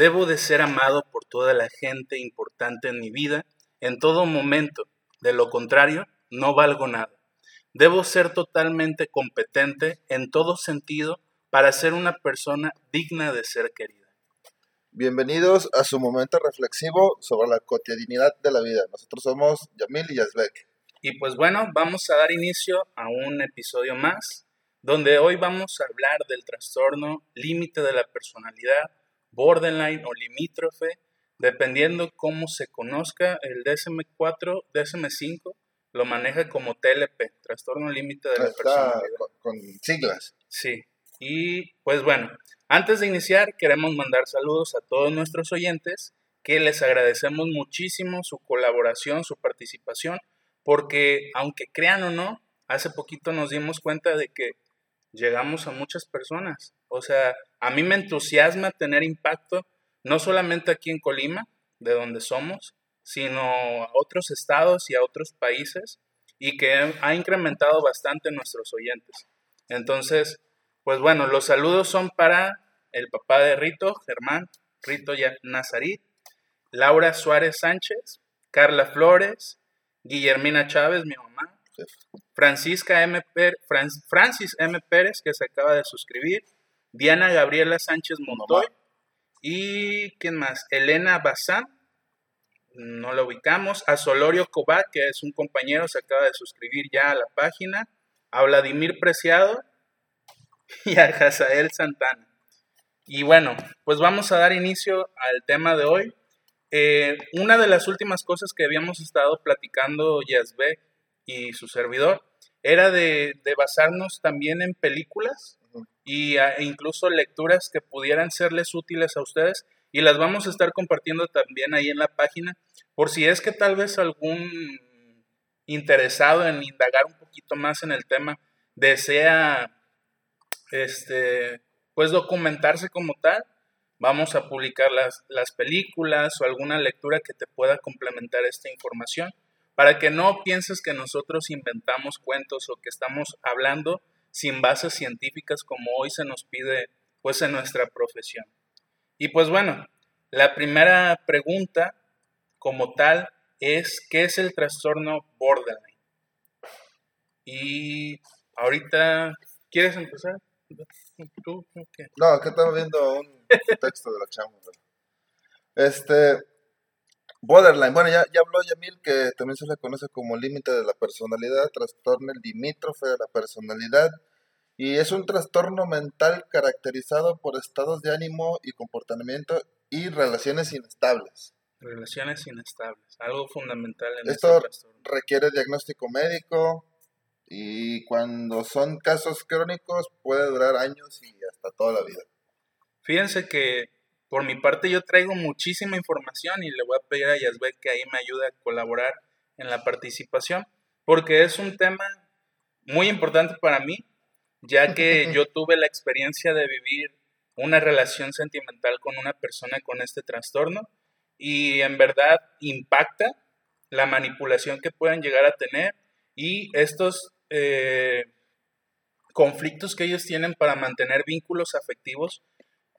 Debo de ser amado por toda la gente importante en mi vida en todo momento. De lo contrario, no valgo nada. Debo ser totalmente competente en todo sentido para ser una persona digna de ser querida. Bienvenidos a su momento reflexivo sobre la cotidianidad de la vida. Nosotros somos Yamil y Yazbek. Y pues bueno, vamos a dar inicio a un episodio más, donde hoy vamos a hablar del trastorno límite de la personalidad, borderline o limítrofe, dependiendo cómo se conozca, el DSM-4, DSM-5 lo maneja como TLP, trastorno límite de la Está personalidad. con, con siglas. Sí, y pues bueno, antes de iniciar queremos mandar saludos a todos nuestros oyentes, que les agradecemos muchísimo su colaboración, su participación, porque aunque crean o no, hace poquito nos dimos cuenta de que llegamos a muchas personas. O sea, a mí me entusiasma tener impacto, no solamente aquí en Colima, de donde somos, sino a otros estados y a otros países, y que ha incrementado bastante nuestros oyentes. Entonces, pues bueno, los saludos son para el papá de Rito, Germán, Rito Nazarit, Laura Suárez Sánchez, Carla Flores, Guillermina Chávez, mi mamá, Francisca M. Fran- Francis M. Pérez, que se acaba de suscribir, Diana Gabriela Sánchez Montoy, y ¿quién más? Elena Bazán, no lo ubicamos, a Solorio Cobat, que es un compañero, se acaba de suscribir ya a la página, a Vladimir Preciado y a Hazael Santana. Y bueno, pues vamos a dar inicio al tema de hoy. Eh, una de las últimas cosas que habíamos estado platicando Yazbek y su servidor era de, de basarnos también en películas y a- e incluso lecturas que pudieran serles útiles a ustedes y las vamos a estar compartiendo también ahí en la página por si es que tal vez algún interesado en indagar un poquito más en el tema desea este pues documentarse como tal vamos a publicar las, las películas o alguna lectura que te pueda complementar esta información para que no pienses que nosotros inventamos cuentos o que estamos hablando sin bases científicas como hoy se nos pide pues en nuestra profesión. Y pues bueno, la primera pregunta como tal es ¿qué es el trastorno borderline? Y ahorita, ¿quieres empezar? ¿Tú? ¿Qué? No, acá estamos viendo un texto de la chamba. Este, borderline, bueno, ya, ya habló Yamil que también se le conoce como límite de la personalidad, trastorno limítrofe de la personalidad, y es un trastorno mental caracterizado por estados de ánimo y comportamiento y relaciones inestables. Relaciones inestables, algo fundamental en Esto- este trastorno. Requiere diagnóstico médico y cuando son casos crónicos puede durar años y hasta toda la vida. Fíjense que por mi parte yo traigo muchísima información y le voy a pedir a Yazbek que ahí me ayude a colaborar en la participación, porque es un tema muy importante para mí, ya que yo tuve la experiencia de vivir una relación sentimental con una persona con este trastorno y en verdad impacta la manipulación que puedan llegar a tener y estos eh, conflictos que ellos tienen para mantener vínculos afectivos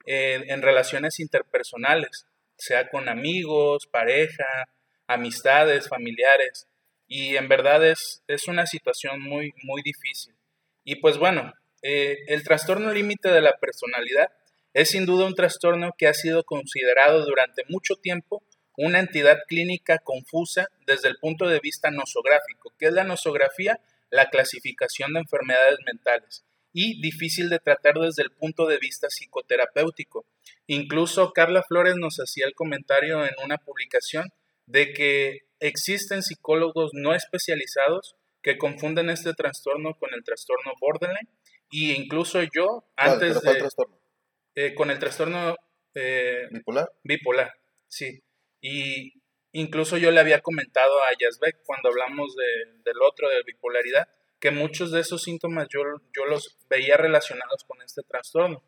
en relaciones interpersonales, sea con amigos, pareja, amistades, familiares. Y en verdad es, es una situación muy, muy difícil. Y pues bueno, eh, el trastorno límite de la personalidad es sin duda un trastorno que ha sido considerado durante mucho tiempo una entidad clínica confusa desde el punto de vista nosográfico. ¿Qué es la nosografía? La clasificación de enfermedades mentales y difícil de tratar desde el punto de vista psicoterapéutico. Incluso Carla Flores nos hacía el comentario en una publicación de que existen psicólogos no especializados que confunden este trastorno con el trastorno borderline y incluso yo antes ¿Pero cuál de trastorno? eh, con el trastorno eh, ¿Bipolar? bipolar, sí. Y incluso yo le había comentado a Yazbek cuando hablamos de- del otro, de bipolaridad, que muchos de esos síntomas yo, yo los veía relacionados con este trastorno.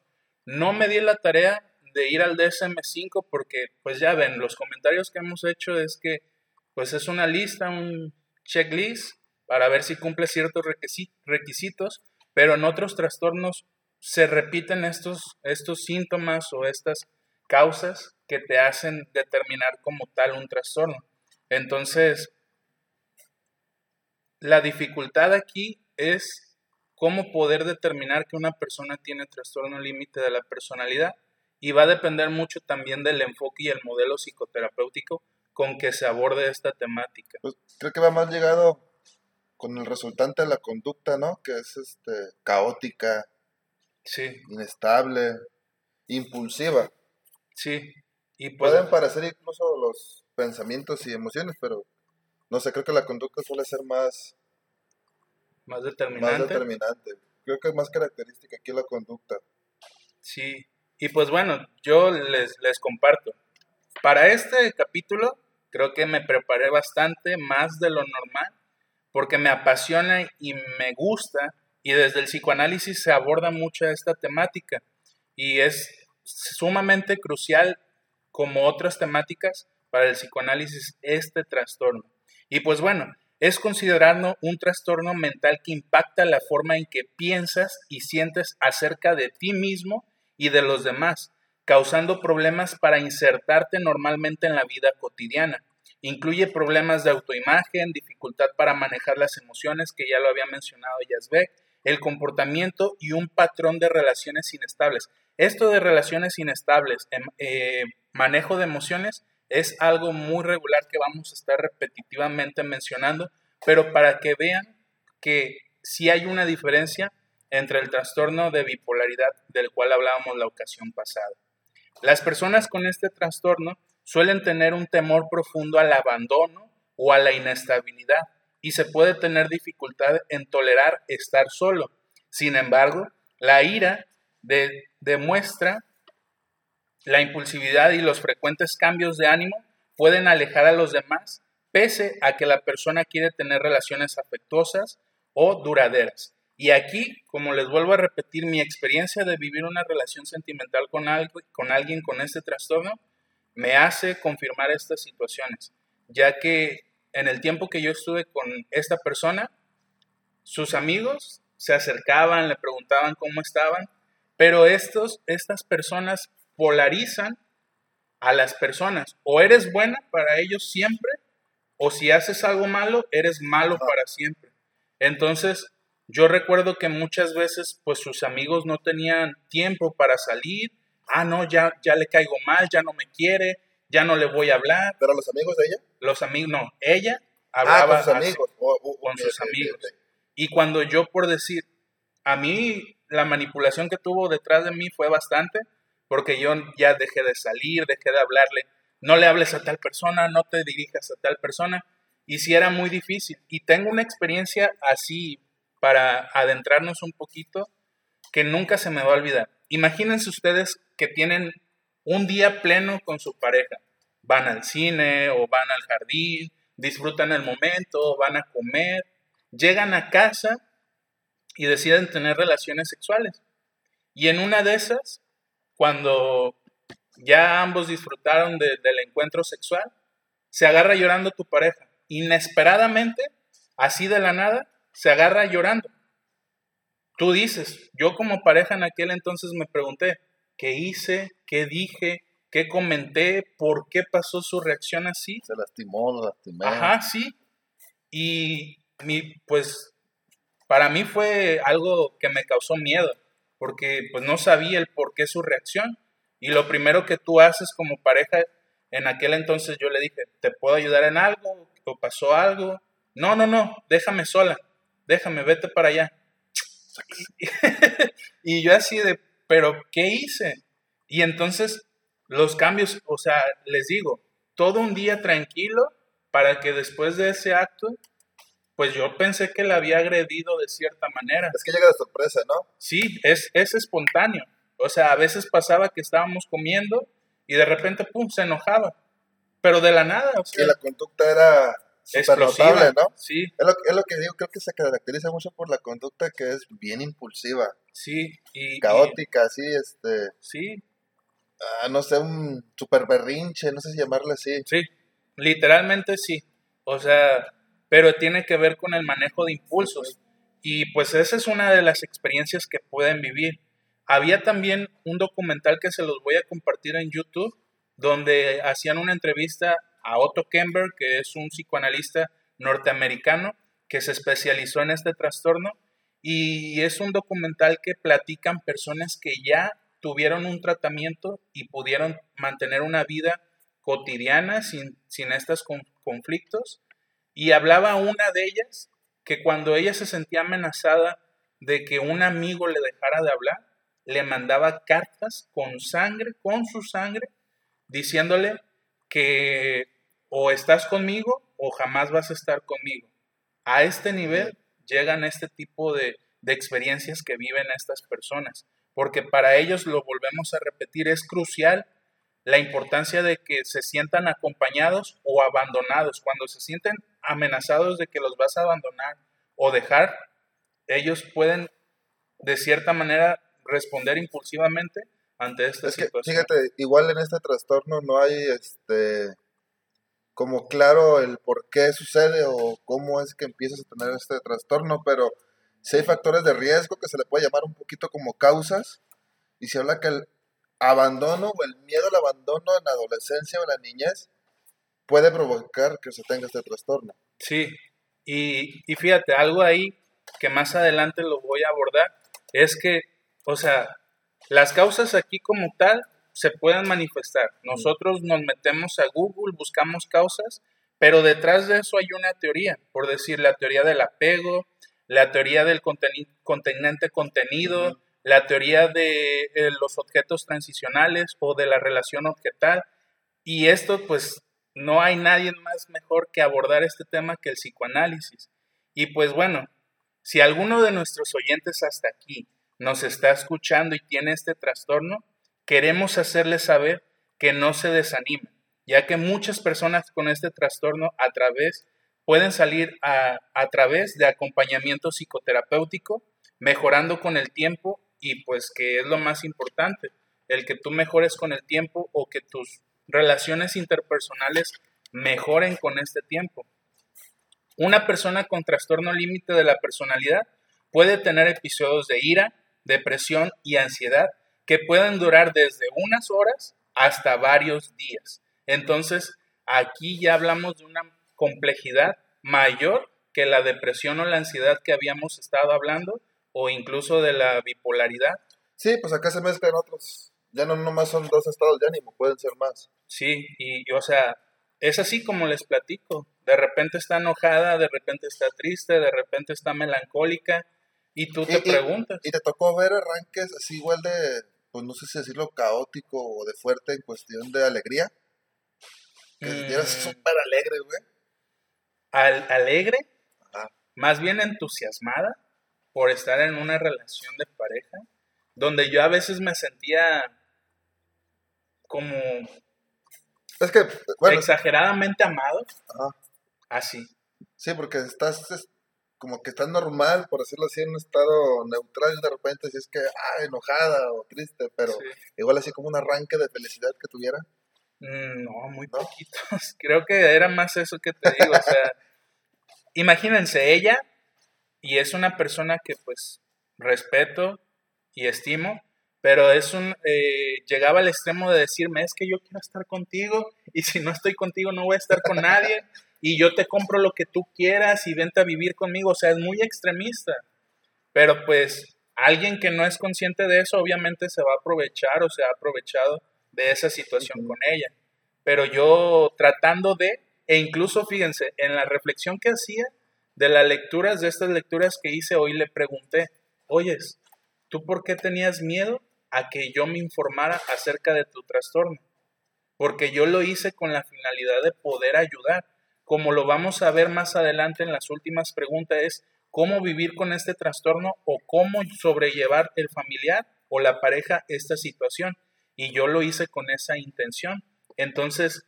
No me di la tarea de ir al DSM5 porque, pues ya ven, los comentarios que hemos hecho es que, pues es una lista, un checklist para ver si cumple ciertos requisi- requisitos, pero en otros trastornos se repiten estos, estos síntomas o estas causas que te hacen determinar como tal un trastorno. Entonces, la dificultad aquí es cómo poder determinar que una persona tiene trastorno límite de la personalidad y va a depender mucho también del enfoque y el modelo psicoterapéutico con que se aborde esta temática. Pues creo que va más llegado con el resultante de la conducta, ¿no? Que es este caótica, sí. inestable, impulsiva. Sí. Y pues Pueden parecer incluso los pensamientos y emociones, pero no sé, creo que la conducta suele ser más... Más determinante. Más determinante. Creo que es más característica aquí la conducta. Sí, y pues bueno, yo les, les comparto. Para este capítulo creo que me preparé bastante, más de lo normal, porque me apasiona y me gusta, y desde el psicoanálisis se aborda mucho esta temática, y es sumamente crucial, como otras temáticas, para el psicoanálisis este trastorno. Y pues bueno, es considerado un trastorno mental que impacta la forma en que piensas y sientes acerca de ti mismo y de los demás, causando problemas para insertarte normalmente en la vida cotidiana. Incluye problemas de autoimagen, dificultad para manejar las emociones, que ya lo había mencionado Yazbek, el comportamiento y un patrón de relaciones inestables. Esto de relaciones inestables, em, eh, manejo de emociones, es algo muy regular que vamos a estar repetitivamente mencionando, pero para que vean que sí hay una diferencia entre el trastorno de bipolaridad del cual hablábamos la ocasión pasada. Las personas con este trastorno suelen tener un temor profundo al abandono o a la inestabilidad y se puede tener dificultad en tolerar estar solo. Sin embargo, la ira demuestra la impulsividad y los frecuentes cambios de ánimo pueden alejar a los demás pese a que la persona quiere tener relaciones afectuosas o duraderas. Y aquí, como les vuelvo a repetir, mi experiencia de vivir una relación sentimental con, algo, con alguien con este trastorno me hace confirmar estas situaciones, ya que en el tiempo que yo estuve con esta persona, sus amigos se acercaban, le preguntaban cómo estaban, pero estos, estas personas polarizan a las personas. O eres buena para ellos siempre, o si haces algo malo, eres malo para siempre. Entonces, yo recuerdo que muchas veces, pues sus amigos no tenían tiempo para salir. Ah, no, ya, ya le caigo mal, ya no me quiere, ya no le voy a hablar. ¿Pero los amigos de ella? Los amigos, no, ella hablaba ah, con sus amigos. con sus amigos. Y cuando yo, por decir, a mí la manipulación que tuvo detrás de mí fue bastante, porque yo ya dejé de salir, dejé de hablarle, no le hables a tal persona, no te dirijas a tal persona, y sí era muy difícil. Y tengo una experiencia así para adentrarnos un poquito que nunca se me va a olvidar. Imagínense ustedes que tienen un día pleno con su pareja. Van al cine o van al jardín, disfrutan el momento, van a comer, llegan a casa y deciden tener relaciones sexuales. Y en una de esas, cuando ya ambos disfrutaron del encuentro sexual, se agarra llorando tu pareja. Inesperadamente, así de la nada, se agarra llorando. Tú dices, yo como pareja en aquel entonces me pregunté, ¿qué hice? ¿Qué dije? ¿Qué comenté? ¿Por qué pasó su reacción así? Se lastimó, lo lastimé. Ajá, sí. Y mi, pues para mí fue algo que me causó miedo, porque pues no sabía el por qué su reacción. Y lo primero que tú haces como pareja, en aquel entonces yo le dije, ¿te puedo ayudar en algo? ¿O pasó algo? No, no, no, déjame sola déjame, vete para allá. y yo así de, pero ¿qué hice? Y entonces los cambios, o sea, les digo, todo un día tranquilo para que después de ese acto, pues yo pensé que la había agredido de cierta manera. Es que llega de sorpresa, ¿no? Sí, es, es espontáneo. O sea, a veces pasaba que estábamos comiendo y de repente, pum, se enojaba. Pero de la nada. O sea, la conducta era notable, ¿no? Sí. Es lo, es lo, que digo, creo que se caracteriza mucho por la conducta que es bien impulsiva. Sí. Y, caótica, sí, este. Sí. Ah, no sé, un super berrinche, no sé si llamarle así. Sí, literalmente sí. O sea, pero tiene que ver con el manejo de impulsos. Y pues esa es una de las experiencias que pueden vivir. Había también un documental que se los voy a compartir en YouTube, donde hacían una entrevista a Otto Kemper, que es un psicoanalista norteamericano que se especializó en este trastorno, y es un documental que platican personas que ya tuvieron un tratamiento y pudieron mantener una vida cotidiana sin, sin estos conflictos. Y hablaba una de ellas que cuando ella se sentía amenazada de que un amigo le dejara de hablar, le mandaba cartas con sangre, con su sangre, diciéndole que o estás conmigo o jamás vas a estar conmigo. A este nivel llegan este tipo de, de experiencias que viven estas personas, porque para ellos, lo volvemos a repetir, es crucial la importancia de que se sientan acompañados o abandonados. Cuando se sienten amenazados de que los vas a abandonar o dejar, ellos pueden de cierta manera responder impulsivamente ante esta es situación. fíjate, igual en este trastorno no hay este como claro el por qué sucede o cómo es que empiezas a tener este trastorno, pero si hay factores de riesgo que se le puede llamar un poquito como causas y se habla que el abandono o el miedo al abandono en la adolescencia o en la niñez puede provocar que se tenga este trastorno. Sí, y, y fíjate, algo ahí que más adelante lo voy a abordar es que, o sea, las causas aquí como tal se pueden manifestar. Nosotros nos metemos a Google, buscamos causas, pero detrás de eso hay una teoría, por decir, la teoría del apego, la teoría del continente contenido, la teoría de eh, los objetos transicionales o de la relación objetal. Y esto, pues, no hay nadie más mejor que abordar este tema que el psicoanálisis. Y pues bueno, si alguno de nuestros oyentes hasta aquí nos está escuchando y tiene este trastorno, queremos hacerle saber que no se desanime, ya que muchas personas con este trastorno a través pueden salir a, a través de acompañamiento psicoterapéutico, mejorando con el tiempo y pues que es lo más importante, el que tú mejores con el tiempo o que tus relaciones interpersonales mejoren con este tiempo. Una persona con trastorno límite de la personalidad puede tener episodios de ira, depresión y ansiedad que pueden durar desde unas horas hasta varios días. Entonces, aquí ya hablamos de una complejidad mayor que la depresión o la ansiedad que habíamos estado hablando o incluso de la bipolaridad. Sí, pues acá se mezclan otros. Ya no nomás son dos estados de ánimo, pueden ser más. Sí, y o sea, es así como les platico. De repente está enojada, de repente está triste, de repente está melancólica y tú te preguntas. Y, te tocó ver arranques así igual de, pues no sé si decirlo caótico o de fuerte en cuestión de alegría. Que mm. súper alegre, güey. Al, alegre, más bien entusiasmada por estar en una relación de pareja, donde yo a veces me sentía como es que, exageradamente amado. Así. Sí, porque estás como que estás normal, por decirlo así, en un estado neutral y de repente si es que, ah, enojada o triste, pero igual así como un arranque de felicidad que tuviera. Mm, no, muy poquitos. Creo que era más eso que te digo. o sea, imagínense, ella, y es una persona que pues respeto y estimo, pero es un, eh, llegaba al extremo de decirme, es que yo quiero estar contigo y si no estoy contigo no voy a estar con nadie y yo te compro lo que tú quieras y vente a vivir conmigo, o sea, es muy extremista. Pero pues alguien que no es consciente de eso obviamente se va a aprovechar o se ha aprovechado de esa situación con ella. Pero yo tratando de, e incluso fíjense, en la reflexión que hacía de las lecturas, de estas lecturas que hice hoy, le pregunté, oyes, ¿tú por qué tenías miedo a que yo me informara acerca de tu trastorno, porque yo lo hice con la finalidad de poder ayudar. Como lo vamos a ver más adelante en las últimas preguntas, es cómo vivir con este trastorno o cómo sobrellevar el familiar o la pareja esta situación. Y yo lo hice con esa intención. Entonces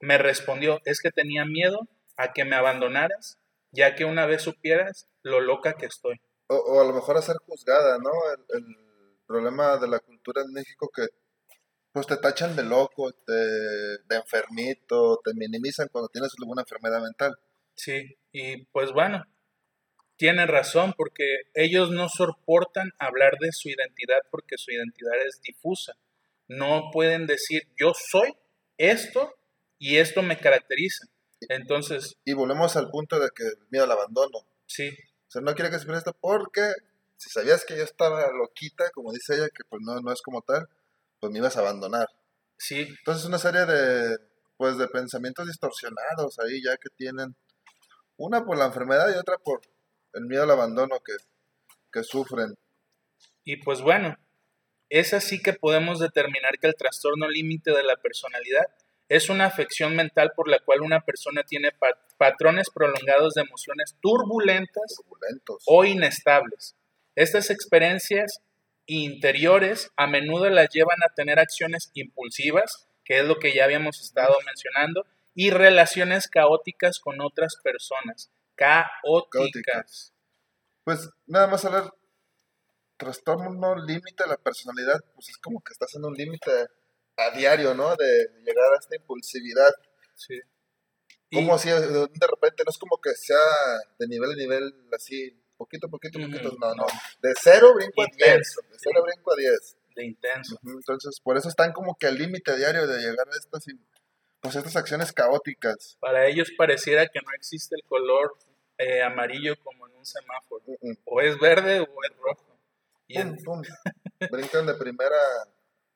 me respondió, es que tenía miedo a que me abandonaras, ya que una vez supieras lo loca que estoy. O, a lo mejor a ser juzgada, ¿no? Problema de la cultura en México que pues te tachan de loco, de enfermito, te minimizan cuando tienes alguna enfermedad mental. Sí, y pues bueno, tiene razón, porque ellos no soportan hablar de su identidad porque su identidad es difusa. No pueden decir yo soy esto y esto me caracteriza. Entonces. Y volvemos al punto de que el miedo al abandono. Sí. O sea, no quiere que se esto porque si sabías que yo estaba loquita, como dice ella, que pues no, no es como tal, pues me ibas a abandonar. Sí. Entonces una serie de, pues, de pensamientos distorsionados ahí ya que tienen, una por la enfermedad y otra por el miedo al abandono que, que sufren. Y pues bueno, es así que podemos determinar que el trastorno límite de la personalidad es una afección mental por la cual una persona tiene patrones prolongados de emociones turbulentas o inestables. Estas experiencias interiores a menudo las llevan a tener acciones impulsivas, que es lo que ya habíamos estado mencionando, y relaciones caóticas con otras personas. Caóticas. Pues nada más hablar, trastorno límite de la personalidad, pues es como que estás en un límite a diario, ¿no? De llegar a esta impulsividad. Sí. Como así, de repente, no es como que sea de nivel a nivel así, poquito, poquito, poquito, no, no. De cero brinco a diez. De cero brinco a diez. De intenso. Entonces, por eso están como que al límite diario de llegar a estas, pues, estas acciones caóticas. Para ellos pareciera que no existe el color eh, amarillo como en un semáforo. O es verde o es rojo. Y pum, Brincan de primera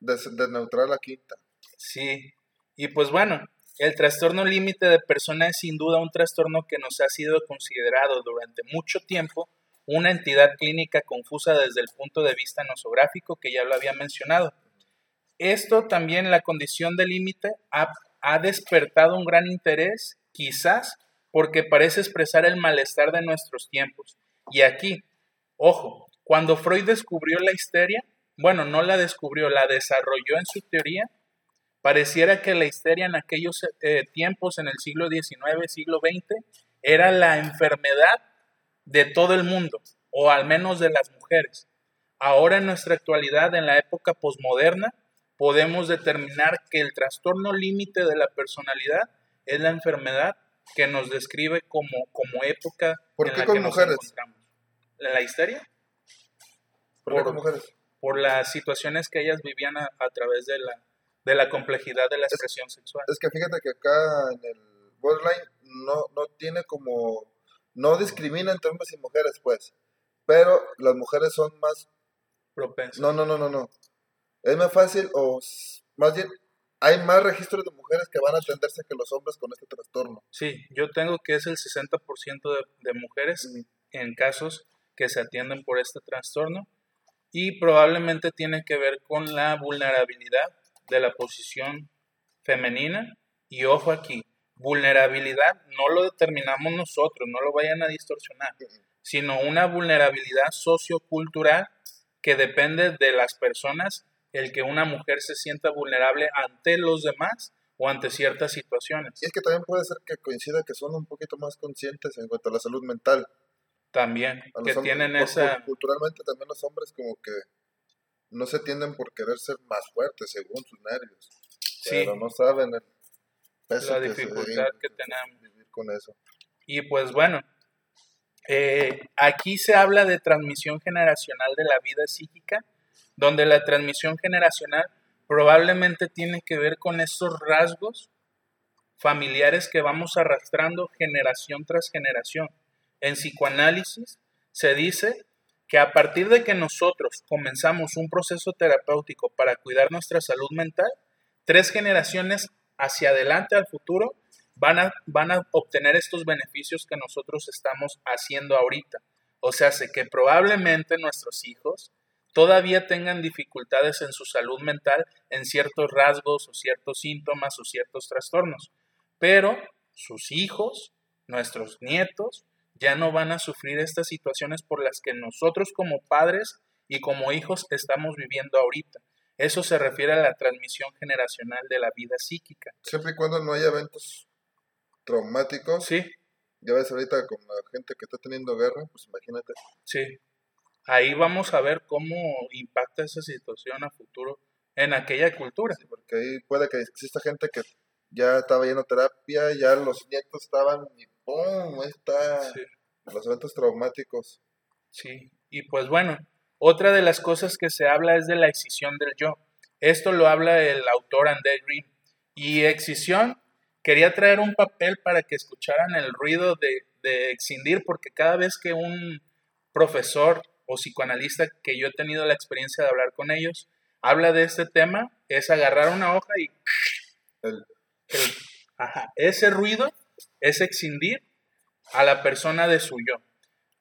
de, neutral a quinta. Sí, y pues bueno, el trastorno límite de persona es sin duda un trastorno que nos ha sido considerado durante mucho tiempo una entidad clínica confusa desde el punto de vista nosográfico que ya lo había mencionado. Esto también, la condición de límite, ha, ha despertado un gran interés, quizás porque parece expresar el malestar de nuestros tiempos. Y aquí, ojo, cuando Freud descubrió la histeria, bueno, no la descubrió, la desarrolló en su teoría. Pareciera que la histeria en aquellos eh, tiempos, en el siglo XIX, siglo XX, era la enfermedad de todo el mundo, o al menos de las mujeres. Ahora en nuestra actualidad, en la época posmoderna, podemos determinar que el trastorno límite de la personalidad es la enfermedad que nos describe como, como época ¿Por en qué la con que mujeres? nos encontramos. ¿La histeria? ¿Por, qué con mujeres? por las situaciones que ellas vivían a, través de la, de la complejidad de la expresión sexual. Es que fíjate que acá en el borderline no, no tiene como, no discrimina entre hombres y mujeres, pues, pero las mujeres son más propensas. No, no, no, no, no. Es más fácil o más bien hay más registros de mujeres que van a atenderse que los hombres con este trastorno. Sí, yo tengo que es el 60% de, de mujeres en casos que se atienden por este trastorno y probablemente tiene que ver con la vulnerabilidad de la posición femenina. Y ojo aquí, vulnerabilidad no lo determinamos nosotros, no lo vayan a distorsionar, sino una vulnerabilidad sociocultural que depende de las personas, el que una mujer se sienta vulnerable ante los demás o ante ciertas situaciones. Y es que también puede ser que coincida que son un poquito más conscientes en cuanto a la salud mental. También, que tienen esa... Culturalmente también los hombres como que no se tienden por querer ser más fuertes según sus nervios. Sí. Pero no saben el peso la dificultad que, tenemos. Vivir con eso. Y pues bueno, eh, aquí se habla de transmisión generacional de la vida psíquica, donde la transmisión generacional probablemente tiene que ver con esos rasgos familiares que vamos arrastrando generación tras generación en psicoanálisis se dice que a partir de que nosotros comenzamos un proceso terapéutico para cuidar nuestra salud mental, tres generaciones hacia adelante al futuro van a, van a obtener estos beneficios que nosotros estamos haciendo ahorita. O sea, sé que probablemente nuestros hijos todavía tengan dificultades en su salud mental en ciertos rasgos o ciertos síntomas o ciertos trastornos, pero sus hijos, nuestros nietos, ya no van a sufrir estas situaciones por las que nosotros como padres y como hijos estamos viviendo ahorita. Eso se refiere a la transmisión generacional de la vida psíquica. Siempre y cuando no haya eventos traumáticos. Sí. Ya ves ahorita con la gente que está teniendo guerra, pues imagínate. Sí. Ahí vamos a ver cómo impacta esa situación a futuro en aquella cultura. porque ahí puede que exista gente que ya estaba yendo terapia, ya los nietos estaban y ¡pum! Está Los eventos traumáticos. Sí, y pues bueno, otra de las cosas que se habla es de la excisión del yo. Esto lo habla el autor André Green. Y excisión, quería traer un papel para que escucharan el ruido de, de excindir, porque cada vez que un profesor o psicoanalista que yo he tenido la experiencia de hablar con ellos, habla de este tema, es agarrar una hoja y... ese ruido es excindir a la persona de su yo.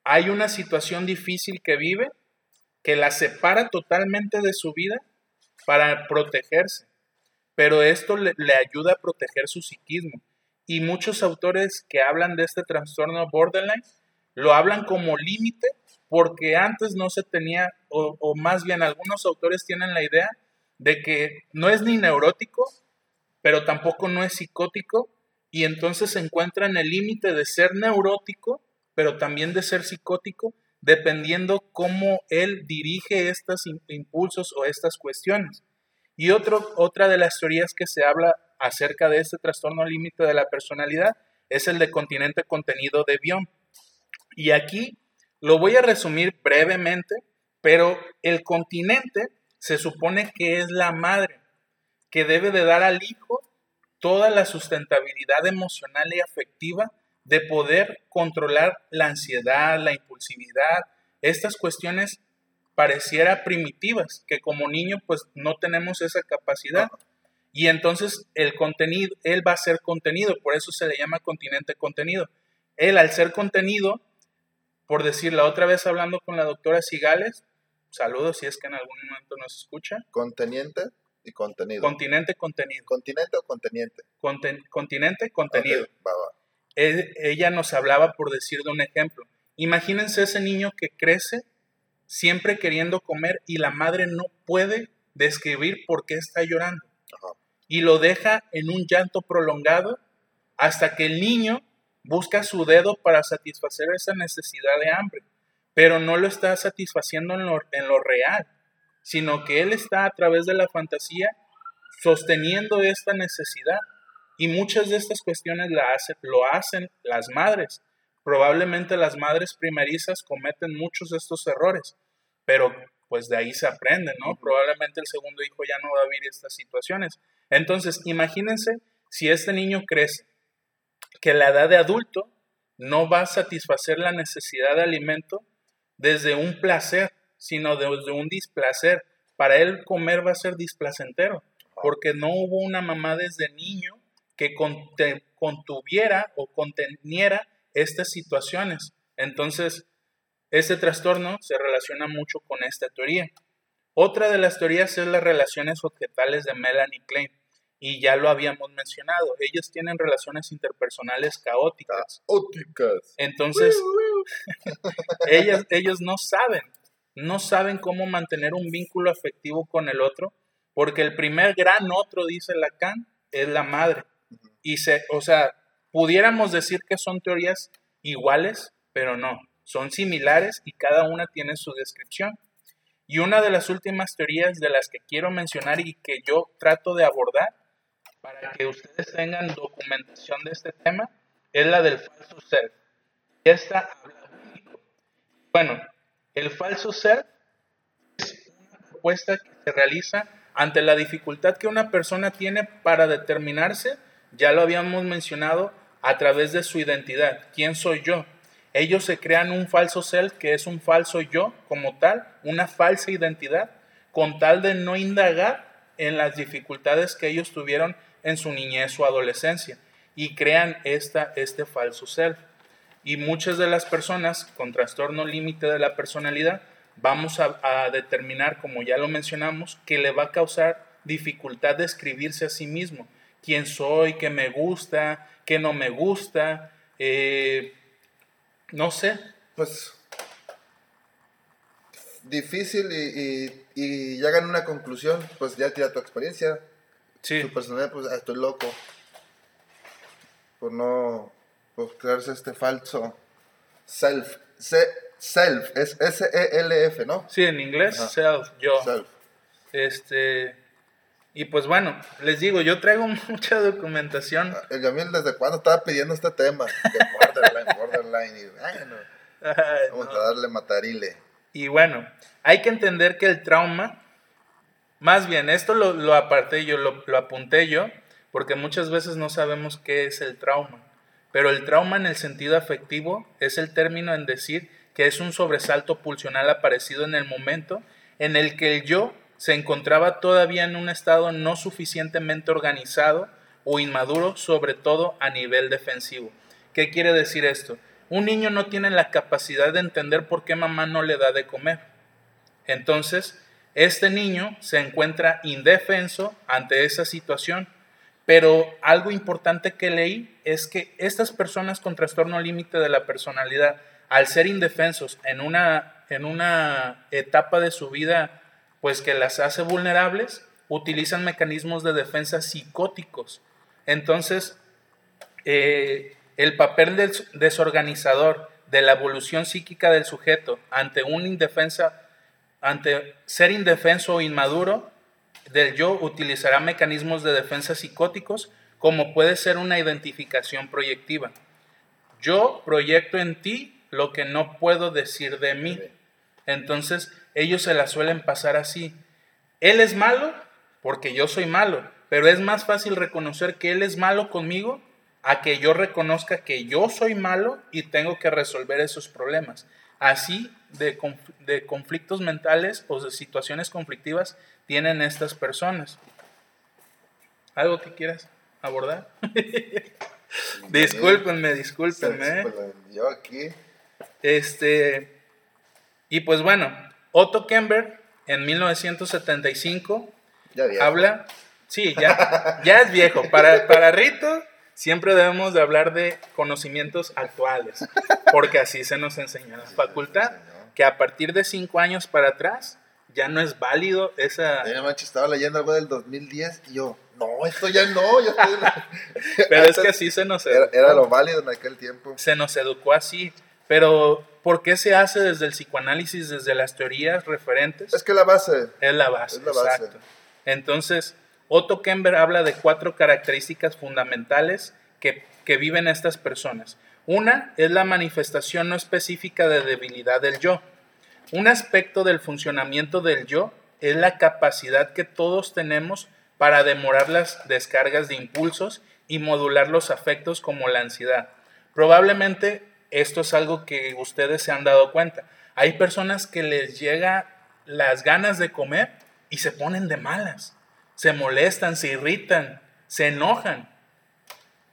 Hay una situación difícil que vive que la separa totalmente de su vida para protegerse, pero esto le, ayuda a proteger su psiquismo. Y muchos autores que hablan de este trastorno borderline lo hablan como límite porque antes no se tenía, o, más bien algunos autores tienen la idea de que no es ni neurótico, pero tampoco no es psicótico, y entonces se encuentra en el límite de ser neurótico, pero también de ser psicótico, dependiendo cómo él dirige estos impulsos o estas cuestiones. Y otro, otra de las teorías que se habla acerca de este trastorno límite de la personalidad es el de continente contenido de Bion. Y aquí lo voy a resumir brevemente, pero el continente se supone que es la madre, que debe de dar al hijo toda la sustentabilidad emocional y afectiva de poder controlar la ansiedad, la impulsividad, estas cuestiones pareciera primitivas, que como niño pues no tenemos esa capacidad. Y entonces el contenido, él va a ser contenido, por eso se le llama continente contenido. Él al ser contenido por decir, la otra vez hablando con la doctora Sigales, saludos si es que en algún momento nos escucha. Conteniente y contenido. Continente, contenido. ¿Continente o conteniente? continente, contenido. ella nos hablaba por decir de un ejemplo. Imagínense ese niño que crece siempre queriendo comer y la madre no puede describir por qué está llorando. Y lo deja en un llanto prolongado hasta que el niño busca su dedo para satisfacer esa necesidad de hambre, pero no lo está satisfaciendo en lo, en lo real, sino que él está a través de la fantasía sosteniendo esta necesidad. Y muchas de estas cuestiones la hace, lo hacen las madres. Probablemente las madres primerizas cometen muchos de estos errores, pero pues de ahí se aprende, ¿no? Probablemente el segundo hijo ya no va a vivir estas situaciones. Entonces, imagínense si este niño crece que la edad de adulto no va a satisfacer la necesidad de alimento desde un placer, sino desde un displacer. Para él comer va a ser displacentero, porque no hubo una mamá desde niño que contuviera o conteniera estas situaciones. Entonces, este trastorno se relaciona mucho con esta teoría. Otra de las teorías es las relaciones objetales de Melanie Klein y ya lo habíamos mencionado, ellos tienen relaciones interpersonales caóticas. Caóticas. Entonces, ellas, ellos no saben, no saben cómo mantener un vínculo afectivo con el otro, porque el primer gran otro, dice Lacan, es la madre. Y se, o sea, pudiéramos decir que son teorías iguales, pero no, son similares y cada una tiene su descripción. Y una de las últimas teorías de las que quiero mencionar y que yo trato de abordar para que ustedes tengan documentación de este tema es la del falso ser. Y esta habla. Bueno, el falso ser es una propuesta que se realiza ante la dificultad que una persona tiene para determinarse, ya lo habíamos mencionado, a través de su identidad. ¿Quién soy yo? Ellos se crean un falso ser que es un falso yo como tal, una falsa identidad, con tal de no indagar en las dificultades que ellos tuvieron en su niñez o adolescencia y crean esta, este falso self. Y muchas de las personas con trastorno límite de la personalidad vamos a, determinar, como ya lo mencionamos, que le va a causar dificultad de escribirse a sí mismo. ¿Quién soy? ¿Qué me gusta? ¿Qué no me gusta? Eh, no sé. Pues difícil y, y, y a una conclusión, pues ya tira tu experiencia. Sí. Su personalidad, pues, ah, estoy loco. Por no, por crearse este falso self. self, es S-E-L-F, ¿no? Sí, en inglés, self, yo. Self. Este, y pues bueno, les digo, yo traigo mucha documentación. Ah, el Yamil, ¿desde cuándo estaba pidiendo este tema? borderline, borderline. Y bueno, vamos a darle matarile. Y bueno, hay que entender que el trauma, más bien, esto lo, lo aparté yo, lo, lo apunté yo, porque muchas veces no sabemos qué es el trauma. Pero el trauma en el sentido afectivo es el término en decir que es un sobresalto pulsional aparecido en el momento en el que el yo se encontraba todavía en un estado no suficientemente organizado o inmaduro, sobre todo a nivel defensivo. ¿Qué quiere decir esto? Un niño no tiene la capacidad de entender por qué mamá no le da de comer. Entonces, este niño se encuentra indefenso ante esa situación. Pero algo importante que leí es que estas personas con trastorno límite de la personalidad, al ser indefensos en una, en una etapa de su vida, pues que las hace vulnerables, utilizan mecanismos de defensa psicóticos. Entonces, eh, el papel del desorganizador de la evolución psíquica del sujeto ante un indefensa, ante ser indefenso o inmaduro del yo utilizará mecanismos de defensa psicóticos como puede ser una identificación proyectiva. Yo proyecto en ti lo que no puedo decir de mí. Entonces ellos se la suelen pasar así. Él es malo porque yo soy malo, pero es más fácil reconocer que él es malo conmigo a que yo reconozca que yo soy malo y tengo que resolver esos problemas. Así de, de conflictos mentales o de situaciones conflictivas tienen estas personas. ¿Algo que quieras abordar? discúlpenme, discúlpenme. Yo aquí. Este, y pues bueno, Otto Kemper en 1975 habla, sí, ya, ya es viejo. Para, para Rito siempre debemos de hablar de conocimientos actuales, porque así se nos enseñó en la facultad, que a partir de cinco años para atrás ya no es válido esa... estaba leyendo algo del 2010 y yo, no, esto ya no, ya Pero es que así se nos educó. Era, lo válido en aquel tiempo. Se nos educó así, pero ¿por qué se hace desde el psicoanálisis, desde las teorías referentes? Es que la base. Es la base, exacto. Entonces, Otto Kemper habla de cuatro características fundamentales que, que viven estas personas. Una es la manifestación no específica de debilidad del yo. Un aspecto del funcionamiento del yo es la capacidad que todos tenemos para demorar las descargas de impulsos y modular los afectos como la ansiedad. Probablemente esto es algo que ustedes se han dado cuenta. Hay personas que les llega las ganas de comer y se ponen de malas se molestan, se irritan, se enojan.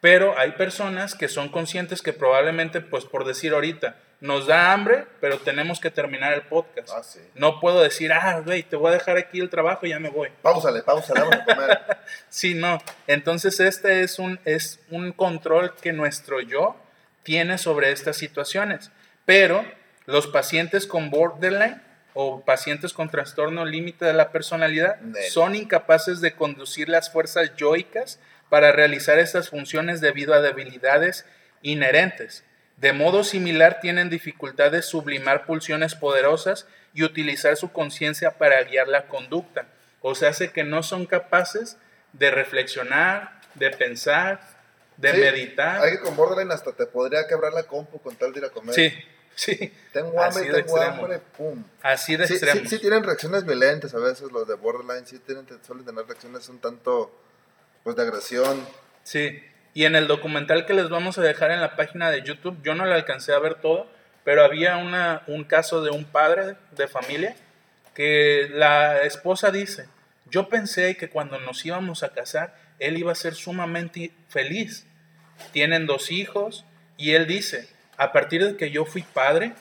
Pero hay personas que son conscientes que probablemente, pues por decir ahorita, nos da hambre, pero tenemos que terminar el podcast. Ah, no puedo decir, ah, güey, te voy a dejar aquí el trabajo y ya me voy. Páusale, páusale, vamos a comer. sí, no. Entonces este es un, es un control que nuestro yo tiene sobre estas situaciones. Pero los pacientes con borderline o pacientes con trastorno límite de la personalidad son incapaces de conducir las fuerzas yoicas para realizar estas funciones debido a debilidades inherentes. De modo similar tienen dificultad de sublimar pulsiones poderosas y utilizar su conciencia para guiar la conducta. O sea, hace que no son capaces de reflexionar, de pensar, de meditar. Hay que con borderline hasta te podría quebrar la compu con tal de ir a comer. Sí, Sí. Tengo hambre, tengo hambre, pum. Así de sí, extremo. Sí, sí, tienen reacciones violentas a veces los de borderline, sí tienen, suelen tener reacciones un tanto, pues, de agresión. Sí, y en el documental que les vamos a dejar en la página de YouTube, yo no lo alcancé a ver todo, pero había una, un caso de un padre de familia que la esposa dice, yo pensé que cuando nos íbamos a casar, él iba a ser sumamente feliz. Tienen dos hijos y él dice, a partir de que yo fui padre,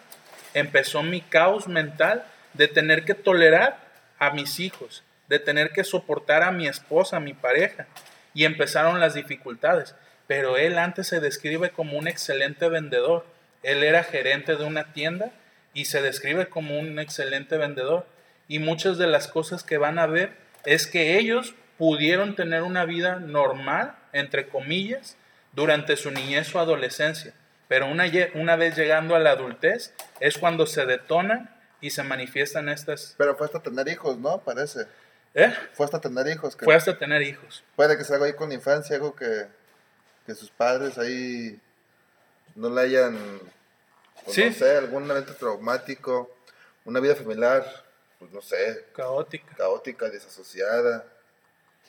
empezó mi caos mental de tener que tolerar a mis hijos, de tener que soportar a mi esposa, a mi pareja, y empezaron las dificultades. Pero él antes se describe como un excelente vendedor. Él era gerente de una tienda y se describe como un excelente vendedor. Y muchas de las cosas que van a ver es que ellos pudieron tener una vida normal, entre comillas, durante su niñez o adolescencia. Pero una, una vez llegando a la adultez es cuando se detonan y se manifiestan estas... Pero fue hasta tener hijos, ¿no? Parece. ¿Eh? Fue hasta tener hijos. fue hasta tener hijos. Puede que sea algo ahí con la infancia, algo que, que sus padres ahí no le hayan, pues, Sí. no sé, algún evento traumático, una vida familiar, pues no sé, Caótica. caótica, desasociada,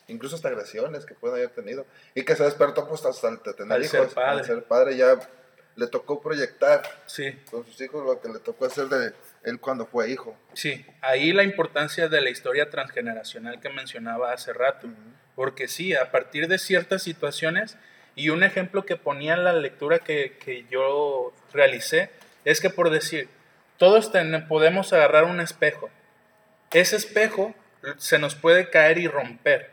incluso hasta agresiones que pueden haber tenido. Y que se despertó pues hasta el tener Al hijos, ser padre. al ser padre ya le tocó proyectar Sí. con sus hijos lo que le tocó hacer de él cuando fue hijo. Sí, ahí la importancia de la historia transgeneracional que mencionaba hace rato, porque sí, a partir de ciertas situaciones, y un ejemplo que ponía en la lectura que, que yo realicé, es que por decir, todos ten- podemos agarrar un espejo, ese espejo se nos puede caer y romper,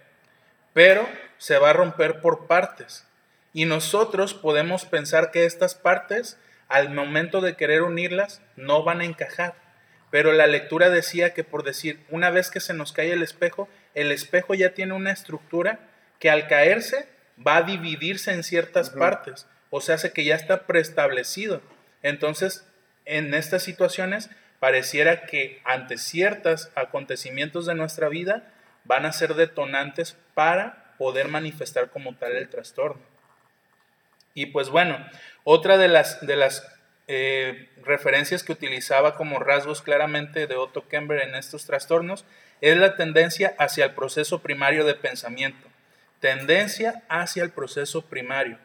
pero se va a romper por partes. Y nosotros podemos pensar que estas partes, al momento de querer unirlas, no van a encajar. Pero la lectura decía que por decir, una vez que se nos cae el espejo, el espejo ya tiene una estructura que al caerse va a dividirse en ciertas partes. O sea, hace que ya está preestablecido. Entonces, en estas situaciones, pareciera que ante ciertos acontecimientos de nuestra vida van a ser detonantes para poder manifestar como tal el trastorno. Y pues bueno, otra de las, de las eh, referencias que utilizaba como rasgos claramente de Otto Kemper en estos trastornos es la tendencia hacia el proceso primario de pensamiento. Tendencia hacia el proceso primario.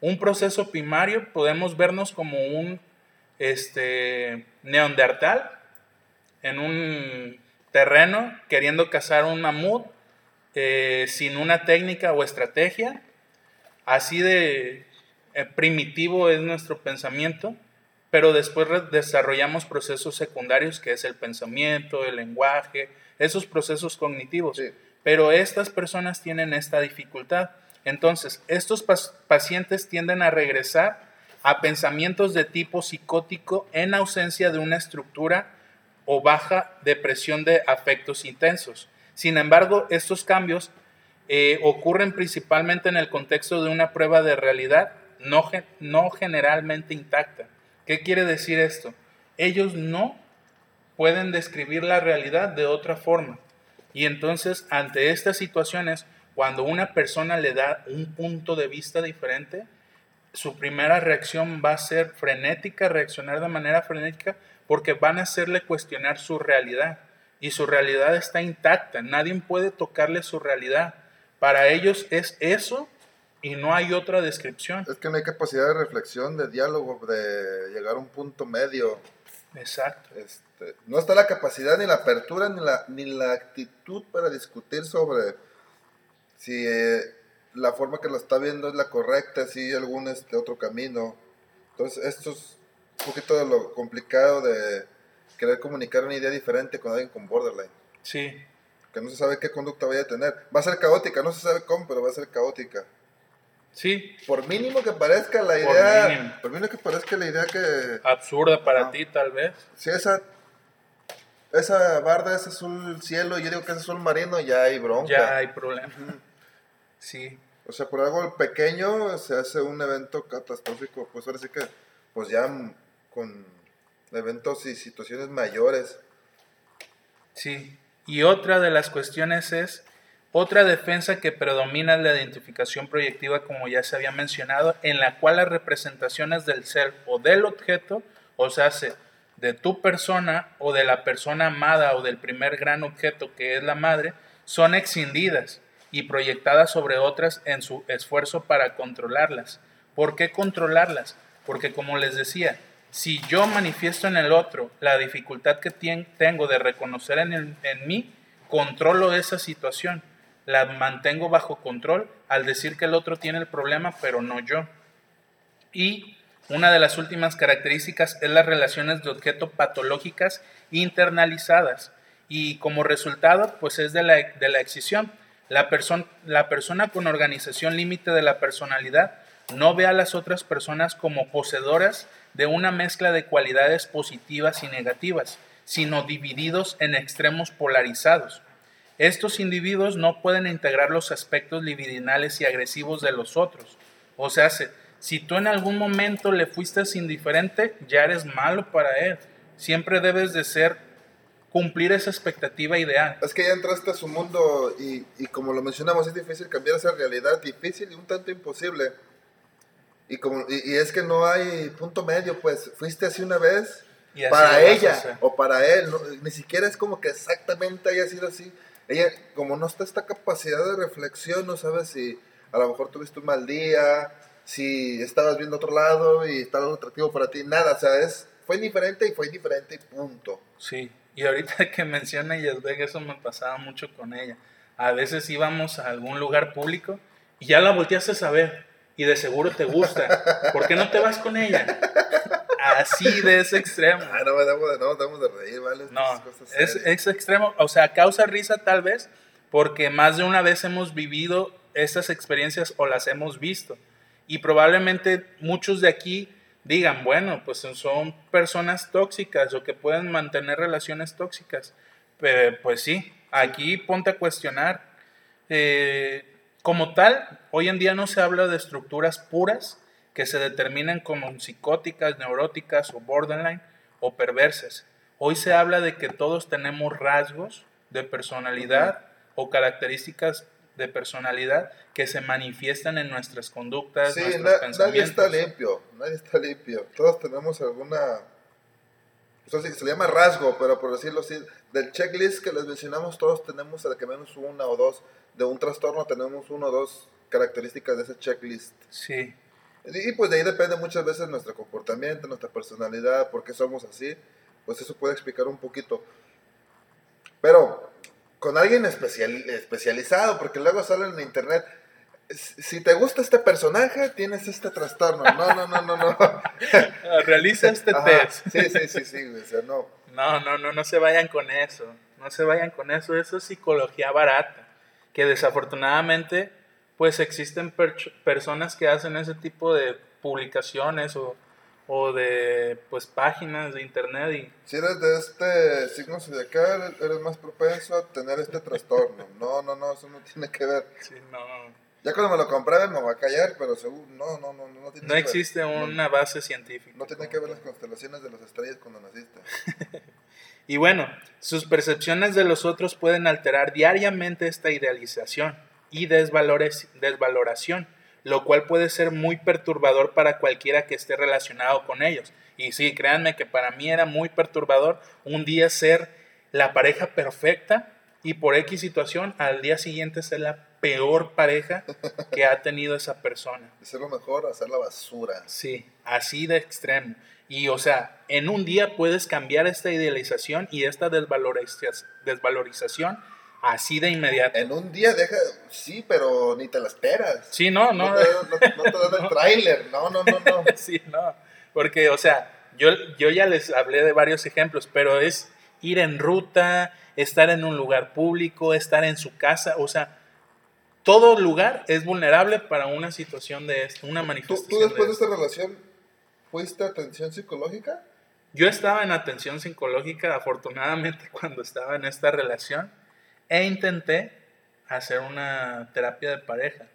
Un proceso primario podemos vernos como un este, neandertal en un terreno queriendo cazar un mamut eh, sin una técnica o estrategia. Así de primitivo es nuestro pensamiento, pero después desarrollamos procesos secundarios que es el pensamiento, el lenguaje, esos procesos cognitivos. Sí. Pero estas personas tienen esta dificultad. Entonces, estos pacientes tienden a regresar a pensamientos de tipo psicótico en ausencia de una estructura o baja depresión de afectos intensos. Sin embargo, estos cambios eh, ocurren principalmente en el contexto de una prueba de realidad no, no generalmente intacta. ¿Qué quiere decir esto? Ellos no pueden describir la realidad de otra forma. Y entonces, ante estas situaciones, cuando una persona le da un punto de vista diferente, su primera reacción va a ser frenética, reaccionar de manera frenética, porque van a hacerle cuestionar su realidad. Y su realidad está intacta, nadie puede tocarle su realidad. Para ellos es eso y no hay otra descripción. Es que no hay capacidad de reflexión, de diálogo, de llegar a un punto medio. Exacto. Este, no está la capacidad ni la apertura ni la, ni la actitud para discutir sobre si eh, la forma que lo está viendo es la correcta, si hay algún este, otro camino. Entonces, esto es un poquito de lo complicado de querer comunicar una idea diferente con alguien con borderline. Sí, Que no se sabe qué conducta vaya a tener. Va a ser caótica, no se sabe cómo, pero va a ser caótica. Sí, Por mínimo que parezca la Por idea, mínimo. por mínimo que parezca la idea que absurda para ti tal vez. si esa esa barda es azul cielo y yo digo que es azul marino, ya hay bronca. Ya hay problema. Sí, O sea, por algo pequeño se hace un evento catastrófico, pues ahora sí que, pues ya con eventos y situaciones mayores. sí. Y otra de las cuestiones es, otra defensa que predomina es la identificación proyectiva, como ya se había mencionado, en la cual las representaciones del ser o del objeto, o sea, se- de tu persona o de la persona amada o del primer gran objeto que es la madre, son excindidas y proyectadas sobre otras en su esfuerzo para controlarlas. ¿Por qué controlarlas? Porque como les decía, si yo manifiesto en el otro la dificultad que tengo de reconocer en, el- en mí, controlo esa situación, la mantengo bajo control al decir que el otro tiene el problema, pero no yo. Y una de las últimas características es las relaciones de objeto patológicas internalizadas. Y como resultado, pues es de la, de la excisión. La, perso- la persona con organización límite de la personalidad no ve a las otras personas como poseedoras de una mezcla de cualidades positivas y negativas, sino divididos en extremos polarizados. Estos individuos no pueden integrar los aspectos libidinales y agresivos de los otros. O sea, se- si tú en algún momento le fuiste indiferente, ya eres malo para él. Siempre debes de ser, cumplir esa expectativa ideal. Es que ya entraste a su mundo y, y como lo mencionamos, es difícil cambiar esa realidad, difícil y un tanto imposible. Y, como, y, es que no hay punto medio, pues fuiste así una vez así para ella o para él, no- ni siquiera es como que exactamente haya sido así. Ella, como no está esta capacidad de reflexión, no sabes si a lo mejor tuviste un mal día, si estabas viendo otro lado y estaba atractivo para ti, nada, o sea, es, fue indiferente y fue indiferente y punto. Sí, y ahorita que menciona Yasbek, eso me pasaba mucho con ella. A veces íbamos a algún lugar público y ya la volteaste a ver y de seguro te gusta. ¿Por qué no te vas con ella? Así de ese extremo. Ah, no de, no, me damos de reír, ¿vale? No, cosas es, extremo, o sea, causa risa tal vez porque más de una vez hemos vivido estas experiencias o las hemos visto. Y probablemente muchos de aquí digan, bueno, pues son personas tóxicas o que pueden mantener relaciones tóxicas. Pero, pues sí, aquí ponte a cuestionar. Eh, como tal, hoy en día no se habla de estructuras puras que se determinan como psicóticas, neuróticas o borderline o perversas. Hoy se habla de que todos tenemos rasgos de personalidad o características de personalidad que se manifiestan en nuestras conductas, Sí, nuestros na- nadie pensamientos. está limpio, nadie está limpio. Todos tenemos alguna, o sea, se le llama rasgo, pero por decirlo así, del checklist que les mencionamos, todos tenemos al que menos una o dos, de un trastorno tenemos una o dos características de ese checklist. Sí, Y, pues de ahí depende muchas veces nuestro comportamiento, nuestra personalidad, por qué somos así, pues eso puede explicar un poquito. Pero con alguien especial, especializado, porque luego sale en internet, si te gusta este personaje, tienes este trastorno. No, no, no, no, no. Realiza este Ajá, test. Sí, sí, sí, sí, o sea, no. No, no, no, no se vayan con eso. No se vayan con eso. Eso es psicología barata. Que desafortunadamente, pues existen per- personas que hacen ese tipo de publicaciones o, o de pues páginas de internet y Si eres de este signo zodiacal, eres más propenso a tener este trastorno. No, no, no, eso no tiene que ver. sí, no, Ya cuando me lo compré me va a callar, pero seguro, no, no, no, no tiene no que ver. existe No, una base científica. No tiene que ver las constelaciones de las estrellas cuando naciste. Y bueno, sus percepciones de los otros pueden alterar diariamente esta idealización y desvalores- desvaloración, lo cual puede ser muy perturbador para cualquiera que esté relacionado con ellos. Y sí, créanme que para mí era muy perturbador un día ser la pareja perfecta y por X situación al día siguiente ser la peor pareja que ha tenido esa persona. Ser lo mejor, hacer la basura. Sí, así de extremo. Y o sea, en un día puedes cambiar esta idealización y esta desvaloriza- desvalorización así de inmediato. En un día deja, sí, pero ni te la esperas. Sí, no, no. No te, no- no te dan el tráiler, no, no, no, no. sí, no. Porque, o sea, yo, yo ya les hablé de varios ejemplos, pero es ir en ruta, estar en un lugar público, estar en su casa, o sea, todo lugar es vulnerable para una situación de esto, una ¿Tú, manifestación. tú después de esta relación fuiste a atención psicológica? Yo estaba en atención psicológica, afortunadamente, cuando estaba en esta relación, e intenté hacer una terapia de pareja.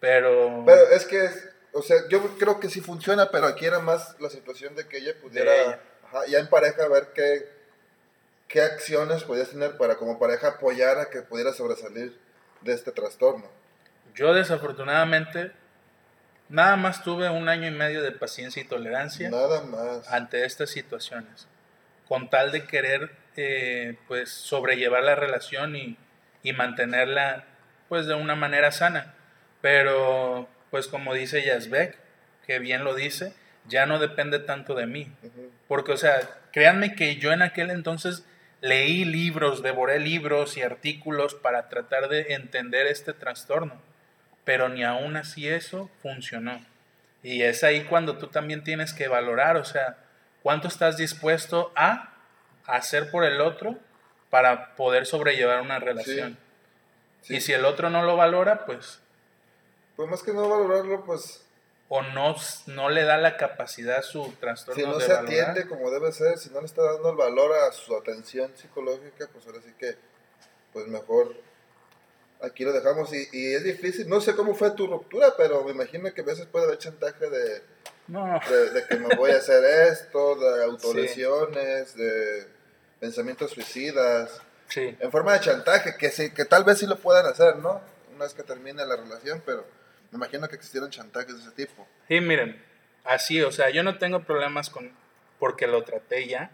Pero, Pero es que, o sea, yo creo que sí funciona, pero aquí era más la situación de que ella pudiera, ella. ajá, ya en pareja, ver qué, qué acciones podías tener para como pareja apoyar a que pudiera sobresalir de este trastorno. yo desafortunadamente nada más tuve un año y medio de paciencia y tolerancia Nada más. ante estas situaciones, con tal de querer eh, pues sobrellevar la relación y, y mantenerla pues de una manera sana. Pero pues como dice Yazbek, que bien lo dice, ya no depende tanto de mí. Porque, o sea, créanme que yo en aquel entonces leí libros, devoré libros y artículos para tratar de entender este trastorno, pero ni aún así eso funcionó. Y es ahí cuando tú también tienes que valorar, o sea, cuánto estás dispuesto a hacer por el otro para poder sobrellevar una relación. Sí. Y si el otro no lo valora, pues, Pues más que no valorarlo, pues o no, no le da la capacidad a su trastorno si no de se valorar. atiende como debe ser, si no le está dando el valor a su atención psicológica, pues ahora sí que, pues mejor aquí lo dejamos. Y, y es difícil, no sé cómo fue tu ruptura, pero me imagino que a veces puede haber chantaje de, No, de, de que me voy a hacer esto, de autolesiones, de pensamientos suicidas, sí. en forma de chantaje, que sí, que tal vez sí lo puedan hacer, ¿no? Una vez que termine la relación, pero Me imagino que existieron chantajes de ese tipo. Sí, miren, así, o sea, yo no tengo problemas con porque lo traté ya,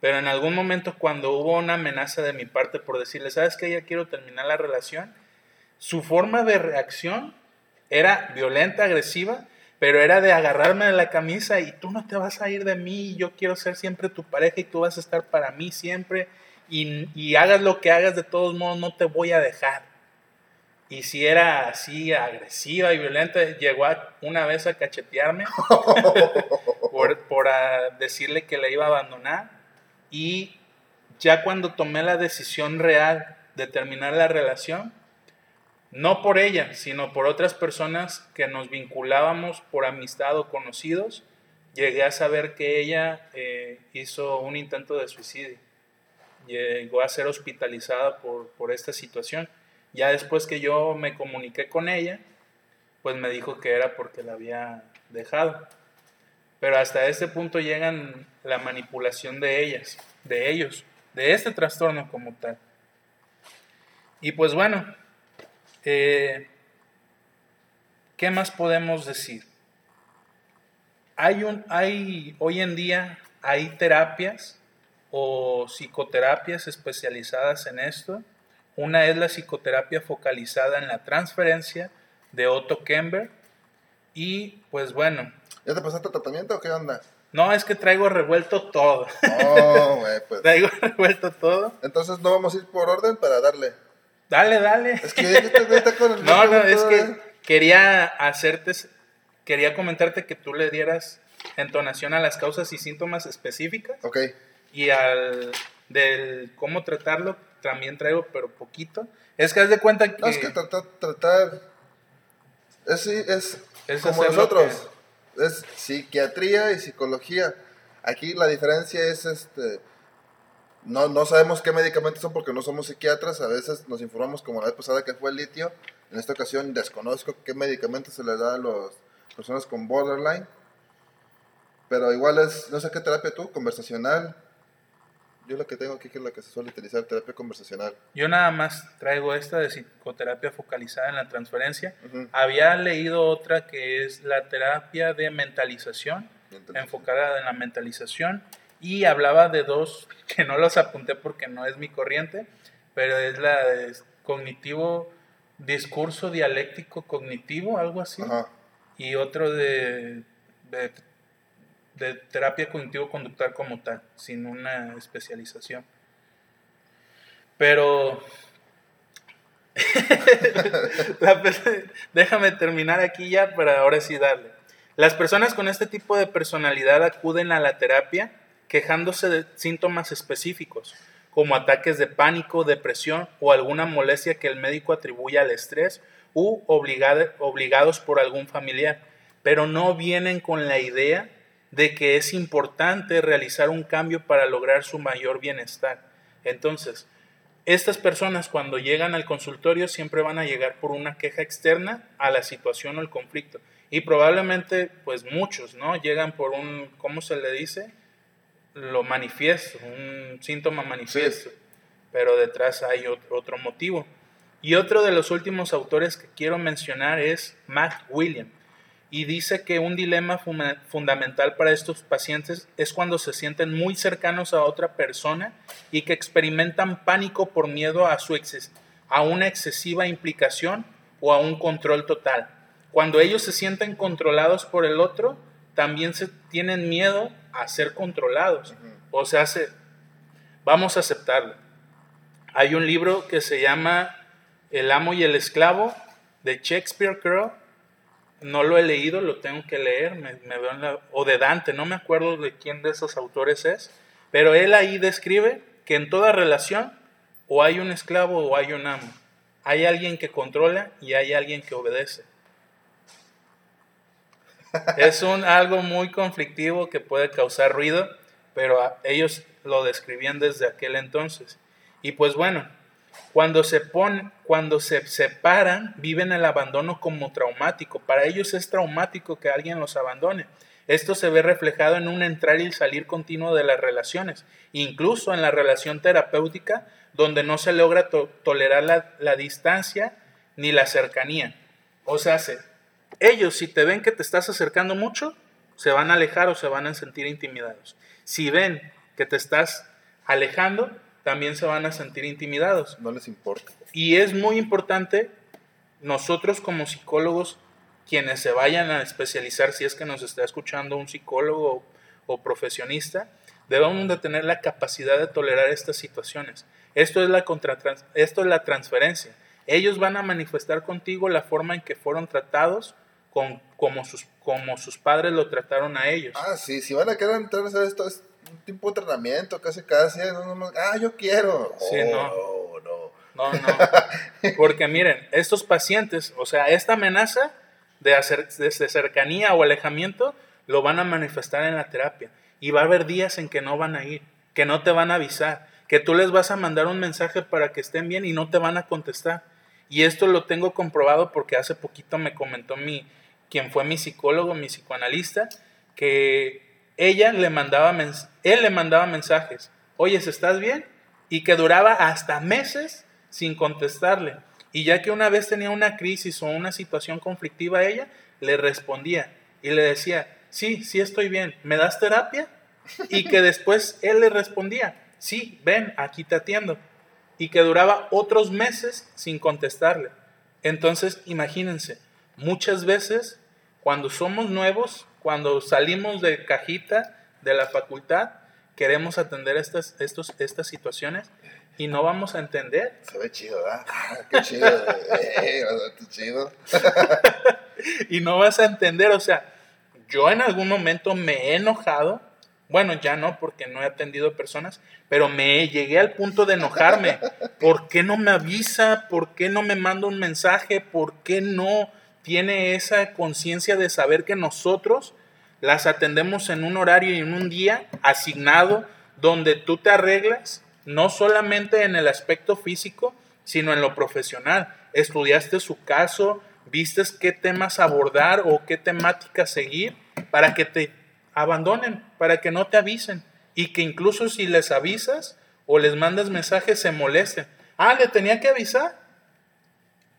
pero en algún momento cuando hubo una amenaza de mi parte por decirle, ¿sabes qué? Ya quiero terminar la relación, su forma de reacción era violenta, agresiva, pero era de agarrarme de la camisa y tú no te vas a ir de mí, yo quiero ser siempre tu pareja y tú vas a estar para mí siempre y, y hagas lo que hagas, de todos modos no te voy a dejar. Y si era así agresiva y violenta, llegó una vez a cachetearme por, por decirle que la iba a abandonar. Y ya cuando tomé la decisión real de terminar la relación, no por ella, sino por otras personas que nos vinculábamos por amistad o conocidos, llegué a saber que ella eh, hizo un intento de suicidio. Llegó a ser hospitalizada por, por esta situación. Ya después que yo me comuniqué con ella, pues me dijo que era porque la había dejado. Pero hasta este punto llegan la manipulación de ellas, de ellos, de este trastorno como tal. Y pues bueno, eh, ¿Qué más podemos decir? Hay un, hay, hoy en día hay terapias o psicoterapias especializadas en esto. Una es la psicoterapia focalizada en la transferencia de Otto Kemper. Y pues bueno. ¿Ya te pasaste tratamiento o qué onda? No, es que traigo revuelto todo. Oh, güey, pues. traigo revuelto todo. Entonces no vamos a ir por orden para darle. Dale, dale. Es que está con el No, no, es que quería hacerte, quería comentarte que tú le dieras entonación a las causas y síntomas específicas. Ok. Y al del cómo tratarlo también traigo, pero poquito. Es que haz de cuenta que... No, es que tratar, tratar es, es, es como nosotros, es psiquiatría y psicología. Aquí la diferencia es este no, no sabemos qué medicamentos son porque no somos psiquiatras. A veces nos informamos, como la vez pasada que fue el litio. En esta ocasión desconozco qué medicamentos se les da a las personas con borderline. Pero igual es, no sé qué terapia tú, conversacional. Yo lo que tengo aquí que es la que se suele utilizar, terapia conversacional. Yo nada más traigo esta de psicoterapia focalizada en la transferencia. Había leído otra que es la terapia de mentalización, enfocada en la mentalización y hablaba de dos que no los apunté porque no es mi corriente, pero es la de cognitivo, discurso dialéctico cognitivo, algo así, y otro de, de, terapia cognitivo-conductual como tal, sin una especialización. Pero déjame terminar aquí ya para ahora sí darle. Las personas con este tipo de personalidad acuden a la terapia quejándose de síntomas específicos, como ataques de pánico, depresión o alguna molestia que el médico atribuye al estrés u obligados por algún familiar, pero no vienen con la idea de que es importante realizar un cambio para lograr su mayor bienestar. Entonces, estas personas cuando llegan al consultorio siempre van a llegar por una queja externa a la situación o el conflicto. Y probablemente, pues muchos, ¿no? Llegan por un, ¿cómo se le dice? Lo manifiesto, un síntoma manifiesto, pero detrás hay otro, motivo. Y otro de los últimos autores que quiero mencionar es Matt William, y dice que un dilema fundamental para estos pacientes es cuando se sienten muy cercanos a otra persona y que experimentan pánico por miedo a, su a una excesiva implicación o a un control total. Cuando ellos se sienten controlados por el otro, también se tienen miedo a ser controlados. O sea, se, vamos a aceptarlo. Hay un libro que se llama El amo y el esclavo de Shakespeare, creo. No lo he leído, lo tengo que leer, me, veo o de Dante, no me acuerdo de quién de esos autores es, pero él ahí describe que en toda relación o hay un esclavo o hay un amo. Hay alguien que controla y hay alguien que obedece. Es un, algo muy conflictivo que puede causar ruido, pero ellos lo describían desde aquel entonces. Y pues bueno, cuando se ponen, cuando se separan, viven el abandono como traumático. Para ellos es traumático que alguien los abandone. Esto se ve reflejado en un entrar y salir continuo de las relaciones, incluso en la relación terapéutica, donde no se logra tolerar la, la, distancia ni la cercanía. O sea, se, ellos si te ven que te estás acercando mucho, se van a alejar o se van a sentir intimidados. Si ven que te estás alejando, también se van a sentir intimidados. No les importa. Y es muy importante nosotros como psicólogos, quienes se vayan a especializar, si es que nos está escuchando un psicólogo o profesionista, debemos de tener la capacidad de tolerar estas situaciones. Esto es la, esto es la transferencia. Ellos van a manifestar contigo la forma en que fueron tratados con, como, sus, como sus padres lo trataron a ellos. Ah, sí, si van a querer entrar a esto, es un tipo de entrenamiento, casi casi, ah, yo quiero. Sí, no. Oh, no. No, no. Porque miren, estos pacientes, o sea, esta amenaza de, hacer, de cercanía o alejamiento, lo van a manifestar en la terapia. Y va a haber días en que no van a ir, que no te van a avisar, que tú les vas a mandar un mensaje para que estén bien y no te van a contestar. Y esto lo tengo comprobado porque hace poquito me comentó mi, quien fue mi psicólogo, mi psicoanalista, que ella le mandaba él le mandaba mensajes, oye, ¿estás bien? Y que duraba hasta meses sin contestarle. Y ya que una vez tenía una crisis o una situación conflictiva ella, le respondía y le decía, sí, sí estoy bien, ¿me das terapia? Y que después él le respondía, sí, ven, aquí te atiendo. Y que duraba otros meses sin contestarle. Entonces, imagínense, muchas veces cuando somos nuevos, cuando salimos de cajita de la facultad, queremos atender estas, estos, estas situaciones y no vamos a entender. Se ve chido, ¿verdad? Ah, qué chido, eh, qué chido. y no vas a entender, o sea, yo en algún momento me he enojado, bueno, ya no, porque no he atendido personas, pero me llegué al punto de enojarme. ¿Por qué no me avisa? ¿Por qué no me manda un mensaje? ¿Por qué no tiene esa conciencia de saber que nosotros las atendemos en un horario y en un día asignado donde tú te arreglas, no solamente en el aspecto físico, sino en lo profesional. Estudiaste su caso, vistes qué temas abordar o qué temática seguir para que te abandonen, para que no te avisen y que incluso si les avisas o les mandas mensajes se molesten. Ah, le tenía que avisar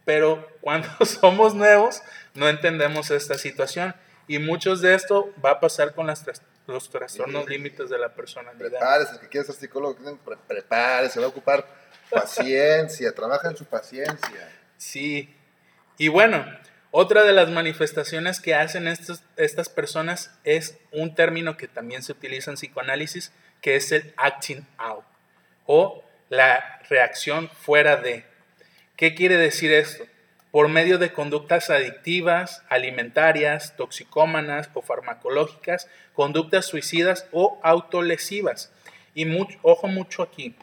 pero cuando somos nuevos no entendemos esta situación y muchos de esto va a pasar con las los trastornos límites de la personalidad. Prepárese, el que quiere ser psicólogo, prepárese, va a ocupar paciencia, trabaja en su paciencia. Sí, y bueno, otra de las manifestaciones que hacen estos, estas personas es un término que también se utiliza en psicoanálisis, que es el acting out o la reacción fuera de. ¿Qué quiere decir esto? Por medio de conductas adictivas, alimentarias, toxicómanas o farmacológicas, conductas suicidas o autolesivas. Y ojo mucho aquí.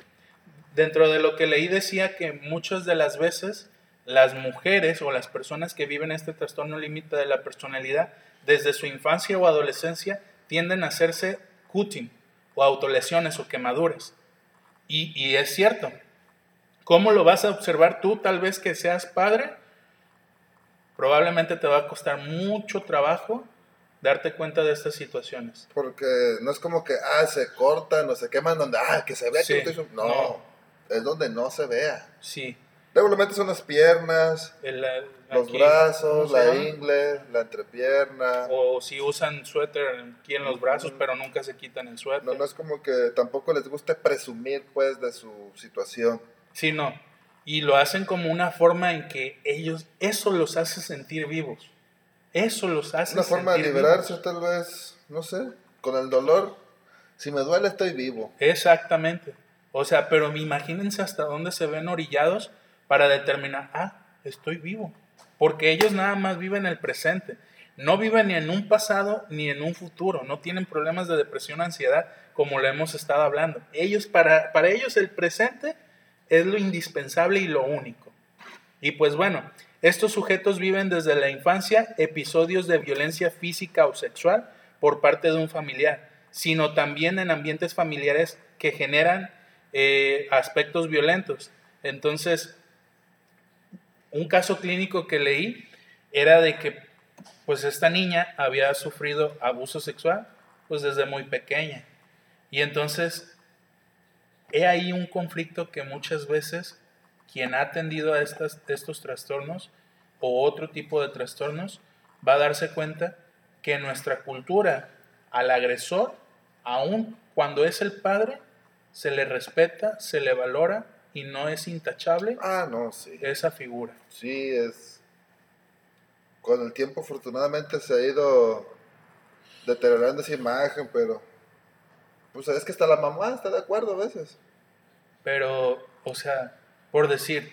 Dentro de lo que leí decía que muchas de las veces las mujeres o las personas que viven este trastorno límite de la personalidad desde su infancia o adolescencia tienden a hacerse cutting o autolesiones o quemaduras. Y, y es cierto, ¿Cómo lo vas a observar tú tal vez que seas padre? Probablemente te va a costar mucho trabajo darte cuenta de estas situaciones. Porque no es como que, ah, se cortan o se queman donde, ah, que se vea que no, no, es donde no se vea. Sí. Regularmente son las piernas, los brazos, la ingle, la entrepierna. O si usan suéter aquí en los brazos, pero nunca se quitan el suéter. No, no es como que tampoco les guste presumir pues de su situación. Sí, no. Y lo hacen como una forma en que ellos, eso los hace sentir vivos. Eso los hace Una forma de liberarse tal vez, no sé, con el dolor. Si me duele estoy vivo. Exactamente. O sea, pero imagínense hasta dónde se ven orillados para determinar, ah, estoy vivo. Porque ellos nada más viven el presente. No viven ni en un pasado ni en un futuro. No tienen problemas de depresión, ansiedad, como lo hemos estado hablando. Ellos, para, para ellos el presente es lo indispensable y lo único. Y pues bueno, estos sujetos viven desde la infancia episodios de violencia física o sexual por parte de un familiar, sino también en ambientes familiares que generan eh, aspectos violentos. Entonces, un caso clínico que leí era de que pues esta niña había sufrido abuso sexual pues desde muy pequeña. Y entonces He ahí un conflicto que muchas veces quien ha atendido a estas, estos trastornos o otro tipo de trastornos va a darse cuenta que nuestra cultura al agresor, aun cuando es el padre, se le respeta, se le valora y no es intachable Ah, no, sí. esa figura. Sí, es. Con el tiempo, afortunadamente, se ha ido deteriorando esa imagen, pero. Pues es que hasta la mamá está de acuerdo a veces. Pero, o sea, por decir,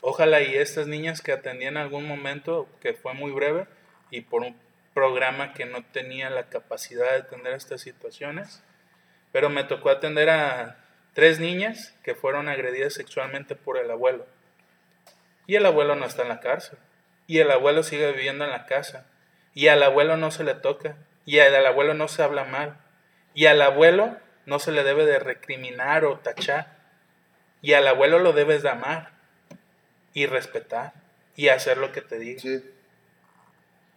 ojalá y estas niñas que atendí en algún momento, que fue muy breve, y por un programa que no tenía la capacidad de atender estas situaciones, pero me tocó atender a tres niñas que fueron agredidas sexualmente por el abuelo. Y el abuelo no está en la cárcel. Y el abuelo sigue viviendo en la casa. Y al abuelo no se le toca. Y al abuelo no se habla mal. Y al abuelo no se le debe de recriminar o tachar. Y al abuelo lo debes de amar y respetar y hacer lo que te diga. Sí.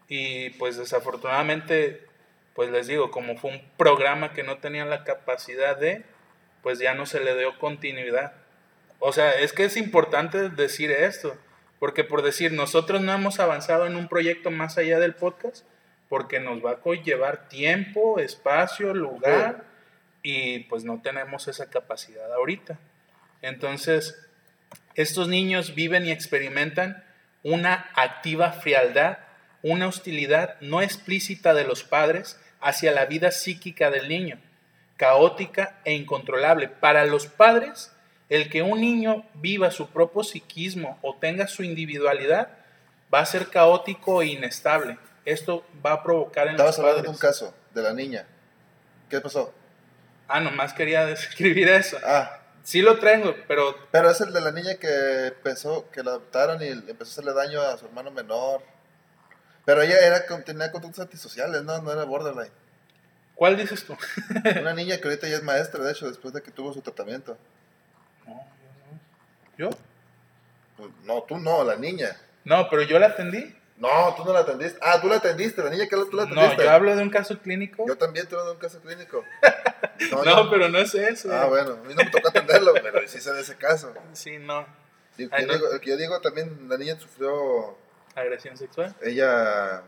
Y pues desafortunadamente, pues les digo, como fue un programa que no tenía la capacidad de, pues ya no se le dio continuidad. O sea, es que es importante decir esto, porque por decir, nosotros no hemos avanzado en un proyecto más allá del podcast, porque nos va a conllevar tiempo, espacio, lugar, y pues no tenemos esa capacidad ahorita. Entonces, estos niños viven y experimentan una activa frialdad, una hostilidad no explícita de los padres hacia la vida psíquica del niño, caótica e incontrolable. Para los padres, el que un niño viva su propio psiquismo o tenga su individualidad va a ser caótico e inestable. Esto va a provocar en Estabas los hablando de un caso, de la niña. ¿Qué pasó? Ah, nomás quería describir eso. Ah, Sí lo traigo, pero pero es el de la niña que empezó, que la adoptaron y empezó a hacerle daño a su hermano menor. Pero ella era, tenía conductas antisociales, ¿no? No era borderline. ¿cuál dices tú? Una niña que ahorita ya es maestra, de hecho, después de que tuvo su tratamiento. No, yo no. ¿Yo? Pues, no, tú no, la niña. No, pero yo la atendí. No, tú no la atendiste. Ah, tú la atendiste, la niña que tú la No, atendiste. yo hablo de un caso clínico. Yo también tuve un caso clínico. No, yo- pero no es eso. Ah, bueno, a mí no me tocó atenderlo, pero sí sé de ese caso. Sí, no. Y Ay, yo no. digo, yo digo también, la niña sufrió, Agresión sexual. ella,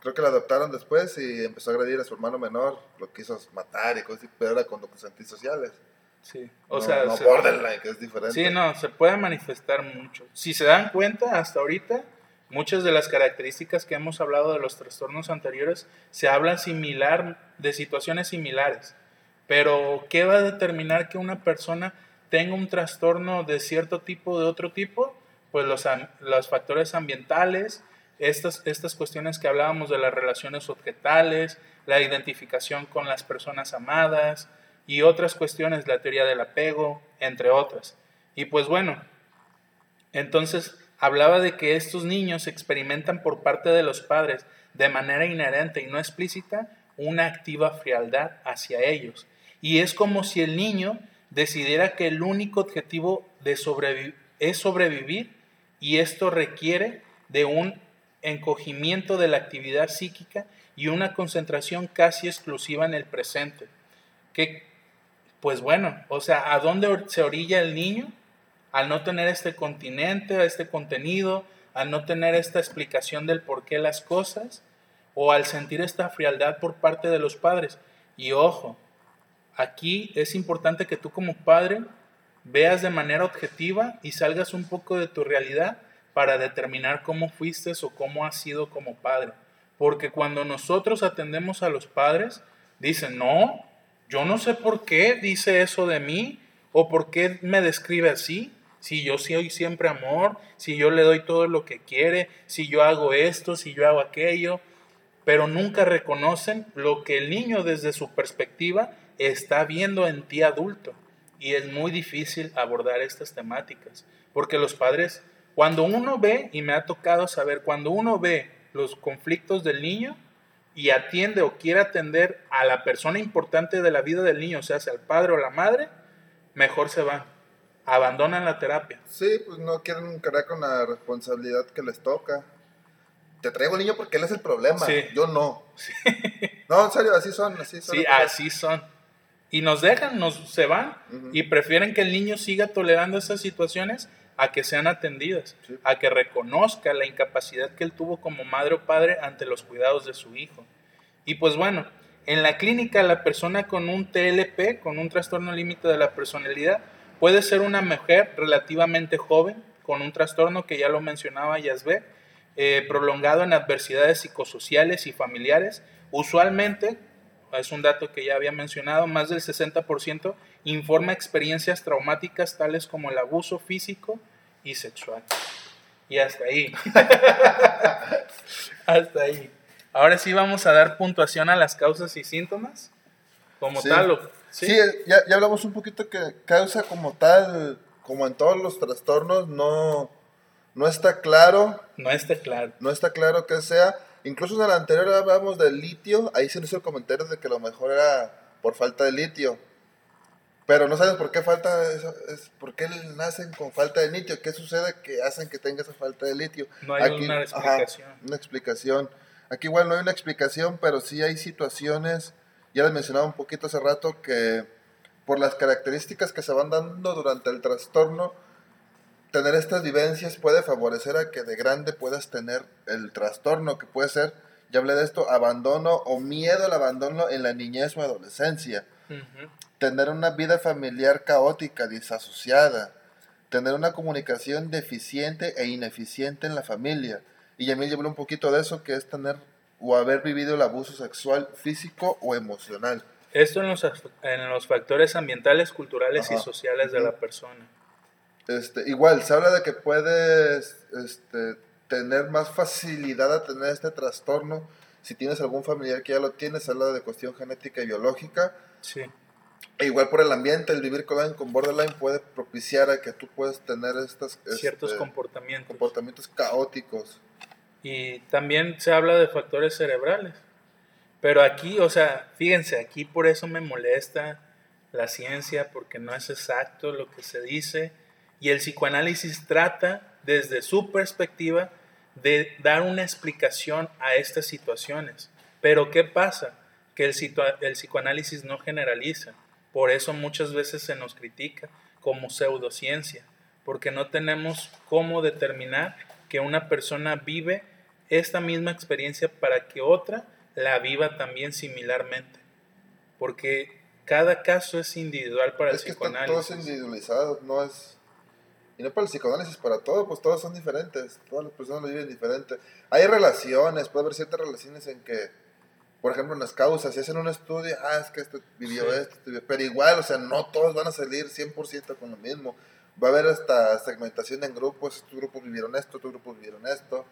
creo que la adoptaron después y empezó a agredir a su hermano menor, lo quiso matar y cosas así, pero era conductas antisociales. Sí. O no, sea, no se- borderline, que es diferente. Sí, no, se puede manifestar mucho. Si se dan cuenta, hasta ahorita, muchas de las características que hemos hablado de los trastornos anteriores se hablan similar, de situaciones similares. Pero, ¿qué va a determinar que una persona tenga un trastorno de cierto tipo, de otro tipo? Pues los, los factores ambientales, estas, estas cuestiones que hablábamos de las relaciones objetales, la identificación con las personas amadas y otras cuestiones, la teoría del apego, entre otras. Y pues bueno, entonces hablaba de que estos niños experimentan por parte de los padres de manera inherente y no explícita una activa frialdad hacia ellos. Y es como si el niño decidiera que el único objetivo de sobrevi- es sobrevivir y esto requiere de un encogimiento de la actividad psíquica y una concentración casi exclusiva en el presente. Que, pues bueno, o sea, ¿a dónde se orilla el niño? Al no tener este continente, este contenido, al no tener esta explicación del por qué las cosas, o al sentir esta frialdad por parte de los padres. Y ojo, aquí es importante que tú como padre veas de manera objetiva y salgas un poco de tu realidad para determinar cómo fuiste o cómo has sido como padre. Porque cuando nosotros atendemos a los padres, dicen, no, yo no sé por qué dice eso de mí o por qué me describe así. Si yo soy siempre amor, si yo le doy todo lo que quiere, si yo hago esto, si yo hago aquello, pero nunca reconocen lo que el niño desde su perspectiva está viendo en ti adulto. Y es muy difícil abordar estas temáticas, porque los padres, cuando uno ve, y me ha tocado saber, cuando uno ve los conflictos del niño y atiende o quiere atender a la persona importante de la vida del niño, o sea, sea el padre o la madre, mejor se van, abandonan la terapia. Sí, pues no quieren cargar con la responsabilidad que les toca. Te traigo el niño porque él es el problema, Sí. yo no. No, en serio, así son, así son. Sí, así son. Y nos dejan, nos se van Ujú. y prefieren que el niño siga tolerando esas situaciones a que sean atendidas, Sí. a que reconozca la incapacidad que él tuvo como madre o padre ante los cuidados de su hijo. Y pues bueno, en la clínica la persona con un TLP, con un trastorno límite de la personalidad, puede ser una mujer relativamente joven, con un trastorno que ya lo mencionaba Yasbe, eh, prolongado en adversidades psicosociales y familiares. Usualmente, es un dato que ya había mencionado, más del 60% informa experiencias traumáticas tales como el abuso físico y sexual. Y hasta ahí. hasta ahí. Ahora sí vamos a dar puntuación a las causas y síntomas. Como Sí. tal. O- Sí, ya, ya hablamos un poquito que causa como tal, como en todos los trastornos, no, no está claro, No está claro. no está claro qué sea. Incluso en el anterior hablábamos del litio, ahí se nos hizo el comentario de que lo mejor era por falta de litio. Pero no sabes por qué falta eso, es por qué nacen con falta de litio, qué sucede que hacen que tenga esa falta de litio. No hay una ajá, explicación. una explicación. Aquí igual no hay una explicación, pero sí hay situaciones, ya les mencionaba un poquito hace rato, que por las características que se van dando durante el trastorno, tener estas vivencias puede favorecer a que de grande puedas tener el trastorno, que puede ser, ya hablé de esto, abandono o miedo al abandono en la niñez o adolescencia tener una vida familiar caótica, disasociada, tener una comunicación deficiente e ineficiente en la familia. Y Yamil ya habló un poquito de eso, que es tener o haber vivido el abuso sexual físico o emocional. Esto en los, en los factores ambientales, culturales y Ajá. sociales de la persona. Este, igual, se habla de que puedes este, tener más facilidad a tener este trastorno si tienes algún familiar que ya lo tiene, se habla de cuestión genética y biológica. Sí. E igual por el ambiente, el vivir con con borderline puede propiciar a que tú puedas tener estas Ciertos este, comportamientos. comportamientos caóticos. Y también se habla de factores cerebrales. Pero aquí, o sea, fíjense, aquí por eso me molesta la ciencia, porque no es exacto lo que se dice. Y el psicoanálisis trata, desde su perspectiva, de dar una explicación a estas situaciones. Pero ¿qué pasa? Que el, el psicoanálisis no generaliza. Por eso muchas veces se nos critica como pseudociencia, porque no tenemos cómo determinar que una persona vive esta misma experiencia para que otra la viva también similarmente. Porque cada caso es individual para el es que están todos psicoanálisis. individualizados, no es... Y no para el psicoanálisis, para todo, pues todos son diferentes, todas las personas lo viven diferente. Hay relaciones, puede haber ciertas relaciones en que, por ejemplo, en las causas, si hacen un estudio, ah, es que este vivió Sí. esto, este pero igual, o sea, no todos van a salir 100% con lo mismo. Va a haber hasta segmentación en grupos, estos grupos vivieron esto, estos grupos vivieron esto.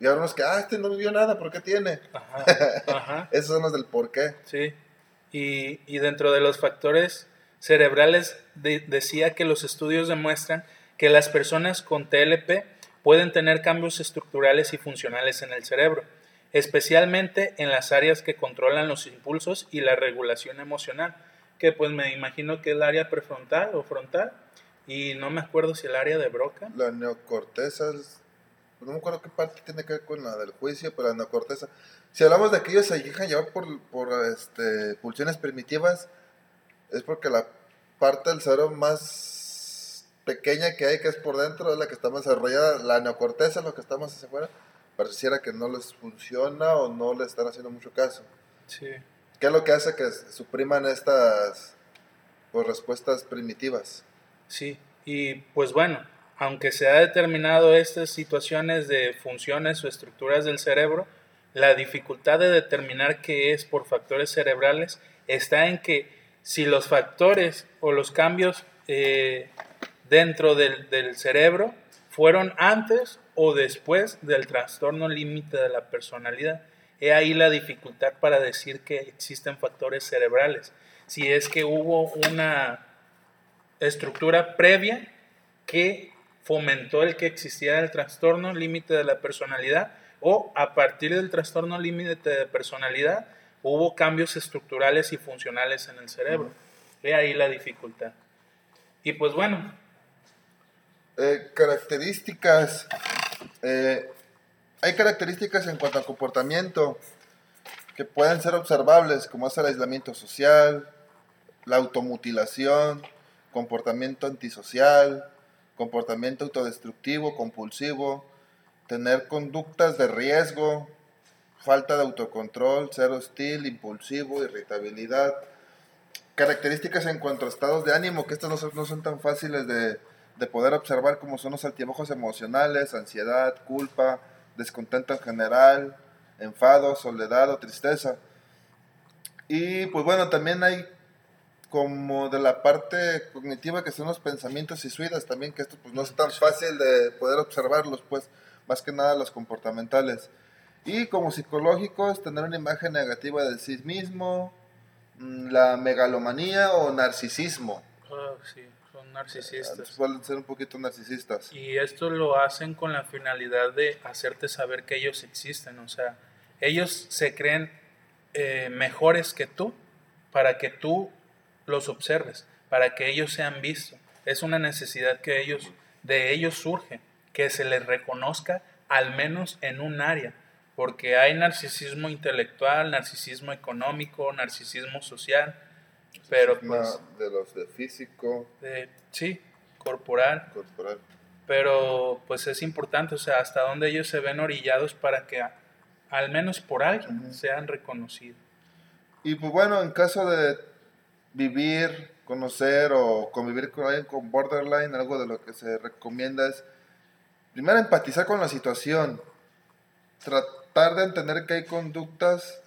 Y habrá unos que, ah, este no vivió nada, ¿por qué tiene? Ajá, ajá. Esos son los del por qué. Sí, y, y dentro de los factores cerebrales de- decía que los estudios demuestran que las personas con TLP pueden tener cambios estructurales y funcionales en el cerebro, especialmente en las áreas que controlan los impulsos y la regulación emocional, que pues me imagino que es el área prefrontal o frontal, y no me acuerdo si el área de Broca. La neocorteza, no me acuerdo qué parte tiene que ver con la del juicio, pero la neocorteza. Si hablamos de que ellos se dejan llevar por, por este, pulsiones primitivas, es porque la parte del cerebro más pequeña que hay, que es por dentro, es la que está más desarrollada. La neocorteza, lo que está más hacia afuera, pareciera que no les funciona o no le están haciendo mucho caso. Sí. ¿Qué es lo que hace que supriman estas pues, respuestas primitivas? Sí, y pues bueno, aunque se ha determinado estas situaciones de funciones o estructuras del cerebro, la dificultad de determinar qué es por factores cerebrales está en que si los factores o los cambios eh, dentro del, del cerebro fueron antes o después del trastorno límite de la personalidad. He ahí la dificultad para decir que existen factores cerebrales. Si es que hubo una estructura previa que fomentó el que existiera el trastorno límite de la personalidad o a partir del trastorno límite de personalidad hubo cambios estructurales y funcionales en el cerebro. Ve ahí la dificultad. Y pues bueno, Eh, características. eh, hay características en cuanto al comportamiento que pueden ser observables, como es el aislamiento social, la automutilación, comportamiento antisocial, comportamiento autodestructivo, compulsivo, tener conductas de riesgo, falta de autocontrol, ser hostil, impulsivo, irritabilidad, características en cuanto a estados de ánimo, que estas no son, no son tan fáciles de, de poder observar como son los altibajos emocionales, ansiedad, culpa, descontento en general, enfado, soledad o tristeza. Y pues bueno, también hay como de la parte cognitiva que son los pensamientos y suidas también, que esto pues no es tan fácil de poder observarlos, pues más que nada los comportamentales. Y como psicológicos, tener una imagen negativa de sí mismo, mm, la megalomanía o narcisismo. Ah, sí, son narcisistas. Suelen ser un poquito narcisistas. Y esto lo hacen con la finalidad de hacerte saber que ellos existen. O sea, ellos se creen eh, mejores que tú para que tú los observes, para que ellos sean vistos. Es una necesidad que ellos, de ellos surge, que se les reconozca al menos en un área, porque hay narcisismo intelectual, narcisismo económico, narcisismo social, pero pues... De los de físico. sí, corporal. Corporal. Pero pues es importante, o sea, hasta dónde ellos se ven orillados para que al menos por alguien sean reconocidos. Y pues bueno, en caso de vivir, conocer o convivir con alguien con borderline, algo de lo que se recomienda es primero empatizar con la situación, tratar de entender que hay conductas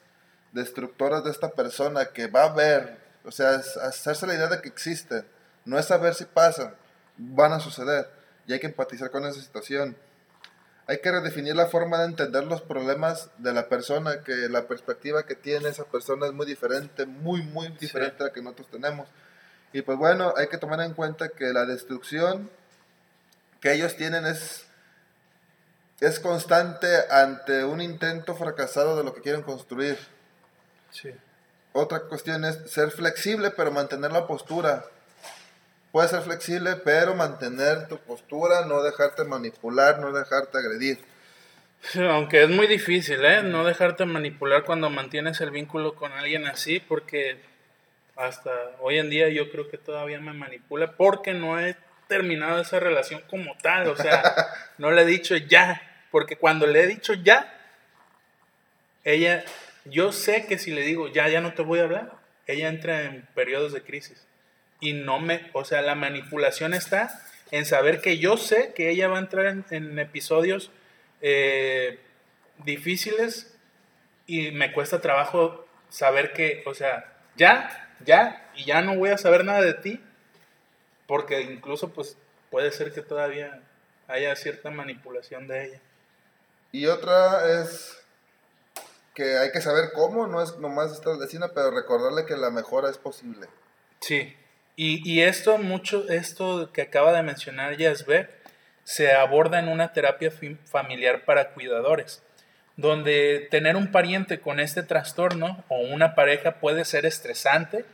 destructoras de esta persona que va a ver, o sea, hacerse la idea de que existen, no es saber si pasan, van a suceder y hay que empatizar con esa situación. Hay que redefinir la forma de entender los problemas de la persona, que la perspectiva que tiene esa persona es muy diferente, muy, muy diferente a la que nosotros tenemos. Y pues bueno, hay que tomar en cuenta que la destrucción que ellos tienen es es constante ante un intento fracasado de lo que quieren construir. Sí. Otra cuestión es ser flexible, pero mantener la postura. Puedes ser flexible, pero mantener tu postura, no dejarte manipular, no dejarte agredir. Aunque es muy difícil, ¿eh? No dejarte manipular cuando mantienes el vínculo con alguien así, porque hasta hoy en día yo creo que todavía me manipula porque no he terminado esa relación como tal, o sea, no le he dicho ya, porque cuando le he dicho ya, ella, yo sé que si le digo ya, ya no te voy a hablar, ella entra en periodos de crisis. Y no me, o sea, la manipulación está en saber que yo sé que ella va a entrar en, episodios eh, difíciles y me cuesta trabajo saber que, o sea, ya, ya, y ya no voy a saber nada de ti, porque incluso pues puede ser que todavía haya cierta manipulación de ella. Y otra es que hay que saber cómo, no es nomás estar vecina, pero recordarle que la mejora es posible. Sí, y, esto, mucho, esto que acaba de mencionar Yasbe, se aborda en una terapia familiar para cuidadores, donde tener un pariente con este trastorno o una pareja puede ser estresante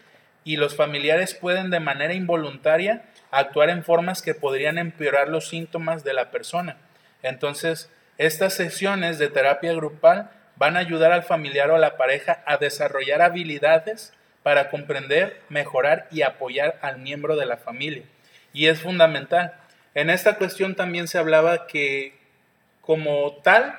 y los familiares pueden de manera involuntaria actuar en formas que podrían empeorar los síntomas de la persona. Entonces, estas sesiones de terapia grupal van a ayudar al familiar o a la pareja a desarrollar habilidades para comprender, mejorar y apoyar al miembro de la familia. Y es fundamental. En esta cuestión también se hablaba que como tal,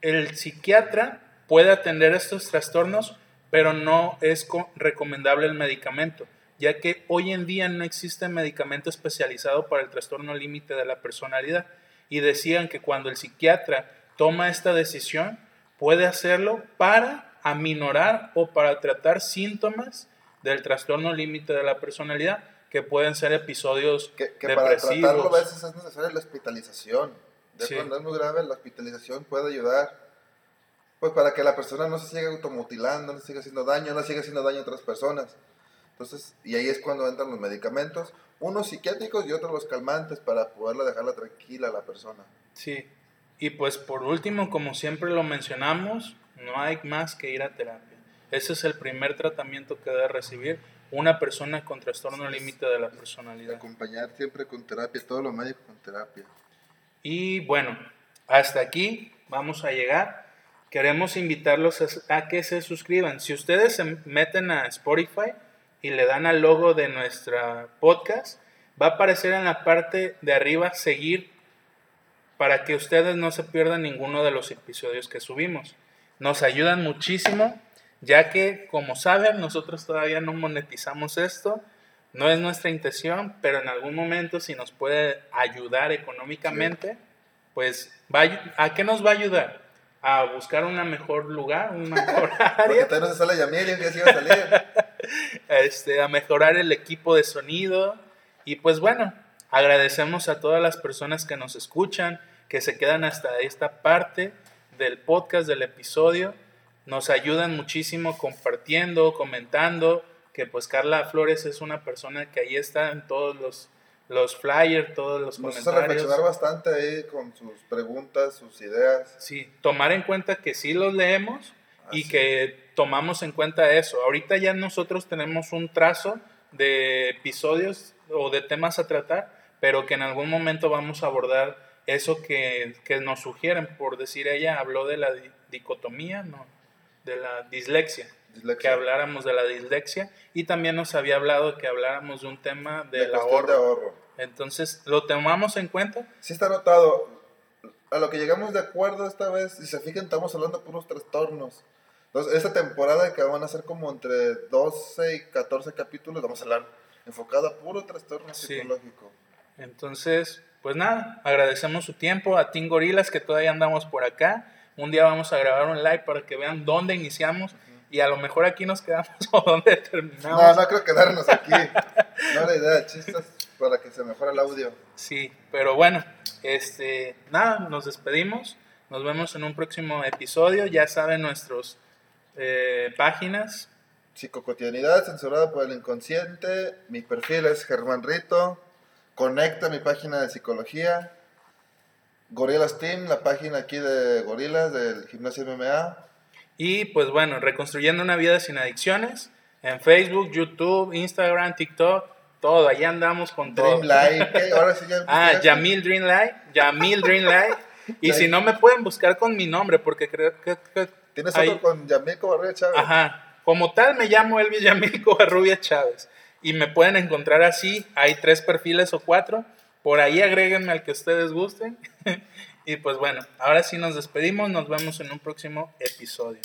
el psiquiatra puede atender estos trastornos, pero no es recomendable el medicamento, ya que hoy en día no existe medicamento especializado para el trastorno límite de la personalidad y decían que cuando el psiquiatra toma esta decisión, puede hacerlo para aminorar o para tratar síntomas del trastorno límite de la personalidad, que pueden ser episodios que, que para tratarlo a veces es necesaria la hospitalización. De cuando es muy grave, la hospitalización puede ayudar pues para que la persona no se siga automutilando, no siga haciendo daño, no siga haciendo daño a otras personas. Entonces, y ahí es cuando entran los medicamentos, unos psiquiátricos y otros los calmantes para poderla dejarla tranquila a la persona. Sí, y pues por último, como siempre lo mencionamos, no hay más que ir a terapia. Ese es el primer tratamiento que debe recibir una persona con trastorno límite de la personalidad. Acompañar siempre con terapia, todos los médicos con terapia. Y bueno, hasta aquí vamos a llegar. Queremos invitarlos a que se suscriban. Si ustedes se meten a Spotify, y le dan al logo de nuestra podcast, Va a aparecer en la parte de arriba seguir para que ustedes no se pierdan ninguno de los episodios que subimos. Nos ayudan muchísimo, ya que como saben, nosotros todavía no monetizamos esto. No es nuestra intención, pero en algún momento si nos puede ayudar económicamente, pues ¿a qué nos va a ayudar? A buscar un mejor lugar, un mejor área. Porque no se sale Yamil, que iba a salir. este, a mejorar el equipo de sonido. Y pues bueno, agradecemos a todas las personas que nos escuchan, que se quedan hasta esta parte del podcast, del episodio. Nos ayudan muchísimo compartiendo, comentando, que pues Carla Flores es una persona que ahí está en todos los, los flyers, todos los Nos comentarios. reflexionar bastante ahí con sus preguntas, sus ideas. Sí, tomar en cuenta que sí los leemos y que tomamos en cuenta eso. Ahorita ya nosotros tenemos un trazo de episodios o de temas a tratar, pero que en algún momento vamos a abordar eso que, que nos sugieren. Por decir, ella habló de la dicotomía, no, de la dislexia, que habláramos de la dislexia, y también nos había hablado que habláramos de un tema del de ahorro. de ahorro. Entonces, ¿lo tomamos en cuenta? Sí está anotado. A lo que llegamos de acuerdo esta vez, si se fijan, estamos hablando de puros trastornos. Entonces, esta temporada que van a ser como entre 12 y 14 capítulos, vamos a hablar enfocada a puro trastorno psicológico. Entonces, pues nada, agradecemos su tiempo a Team Gorilas que todavía andamos por acá. Un día vamos a grabar un live para que vean dónde iniciamos y a lo mejor aquí nos quedamos o dónde terminamos. No, no creo quedarnos aquí. no la idea, chistes para que se mejore el audio. Sí, pero bueno, este, nada, nos despedimos. Nos vemos en un próximo episodio. Ya saben nuestras eh, páginas. Psicocotidianidad, censurada por el inconsciente. Mi perfil es Germán Rito. Conecta mi página de psicología. Gorilas Team, la página aquí de Gorilas del gimnasio MMA. Y pues bueno, reconstruyendo una vida sin adicciones en Facebook, YouTube, Instagram, TikTok, todo, allá andamos con todo. Dreamlight, ahora sí ya. Ah, Yamil Dreamlight, Yamil Dreamlight. y si no me pueden buscar con mi nombre, porque creo que. Tienes otro con Yamil Covarrubia Chávez. Ajá. Como tal, me llamo Elvis Yamil Covarrubia Chávez. Y me pueden encontrar así. Hay tres perfiles o cuatro. Por ahí agréguenme al que ustedes gusten. y pues bueno, ahora sí nos despedimos. Nos vemos en un próximo episodio.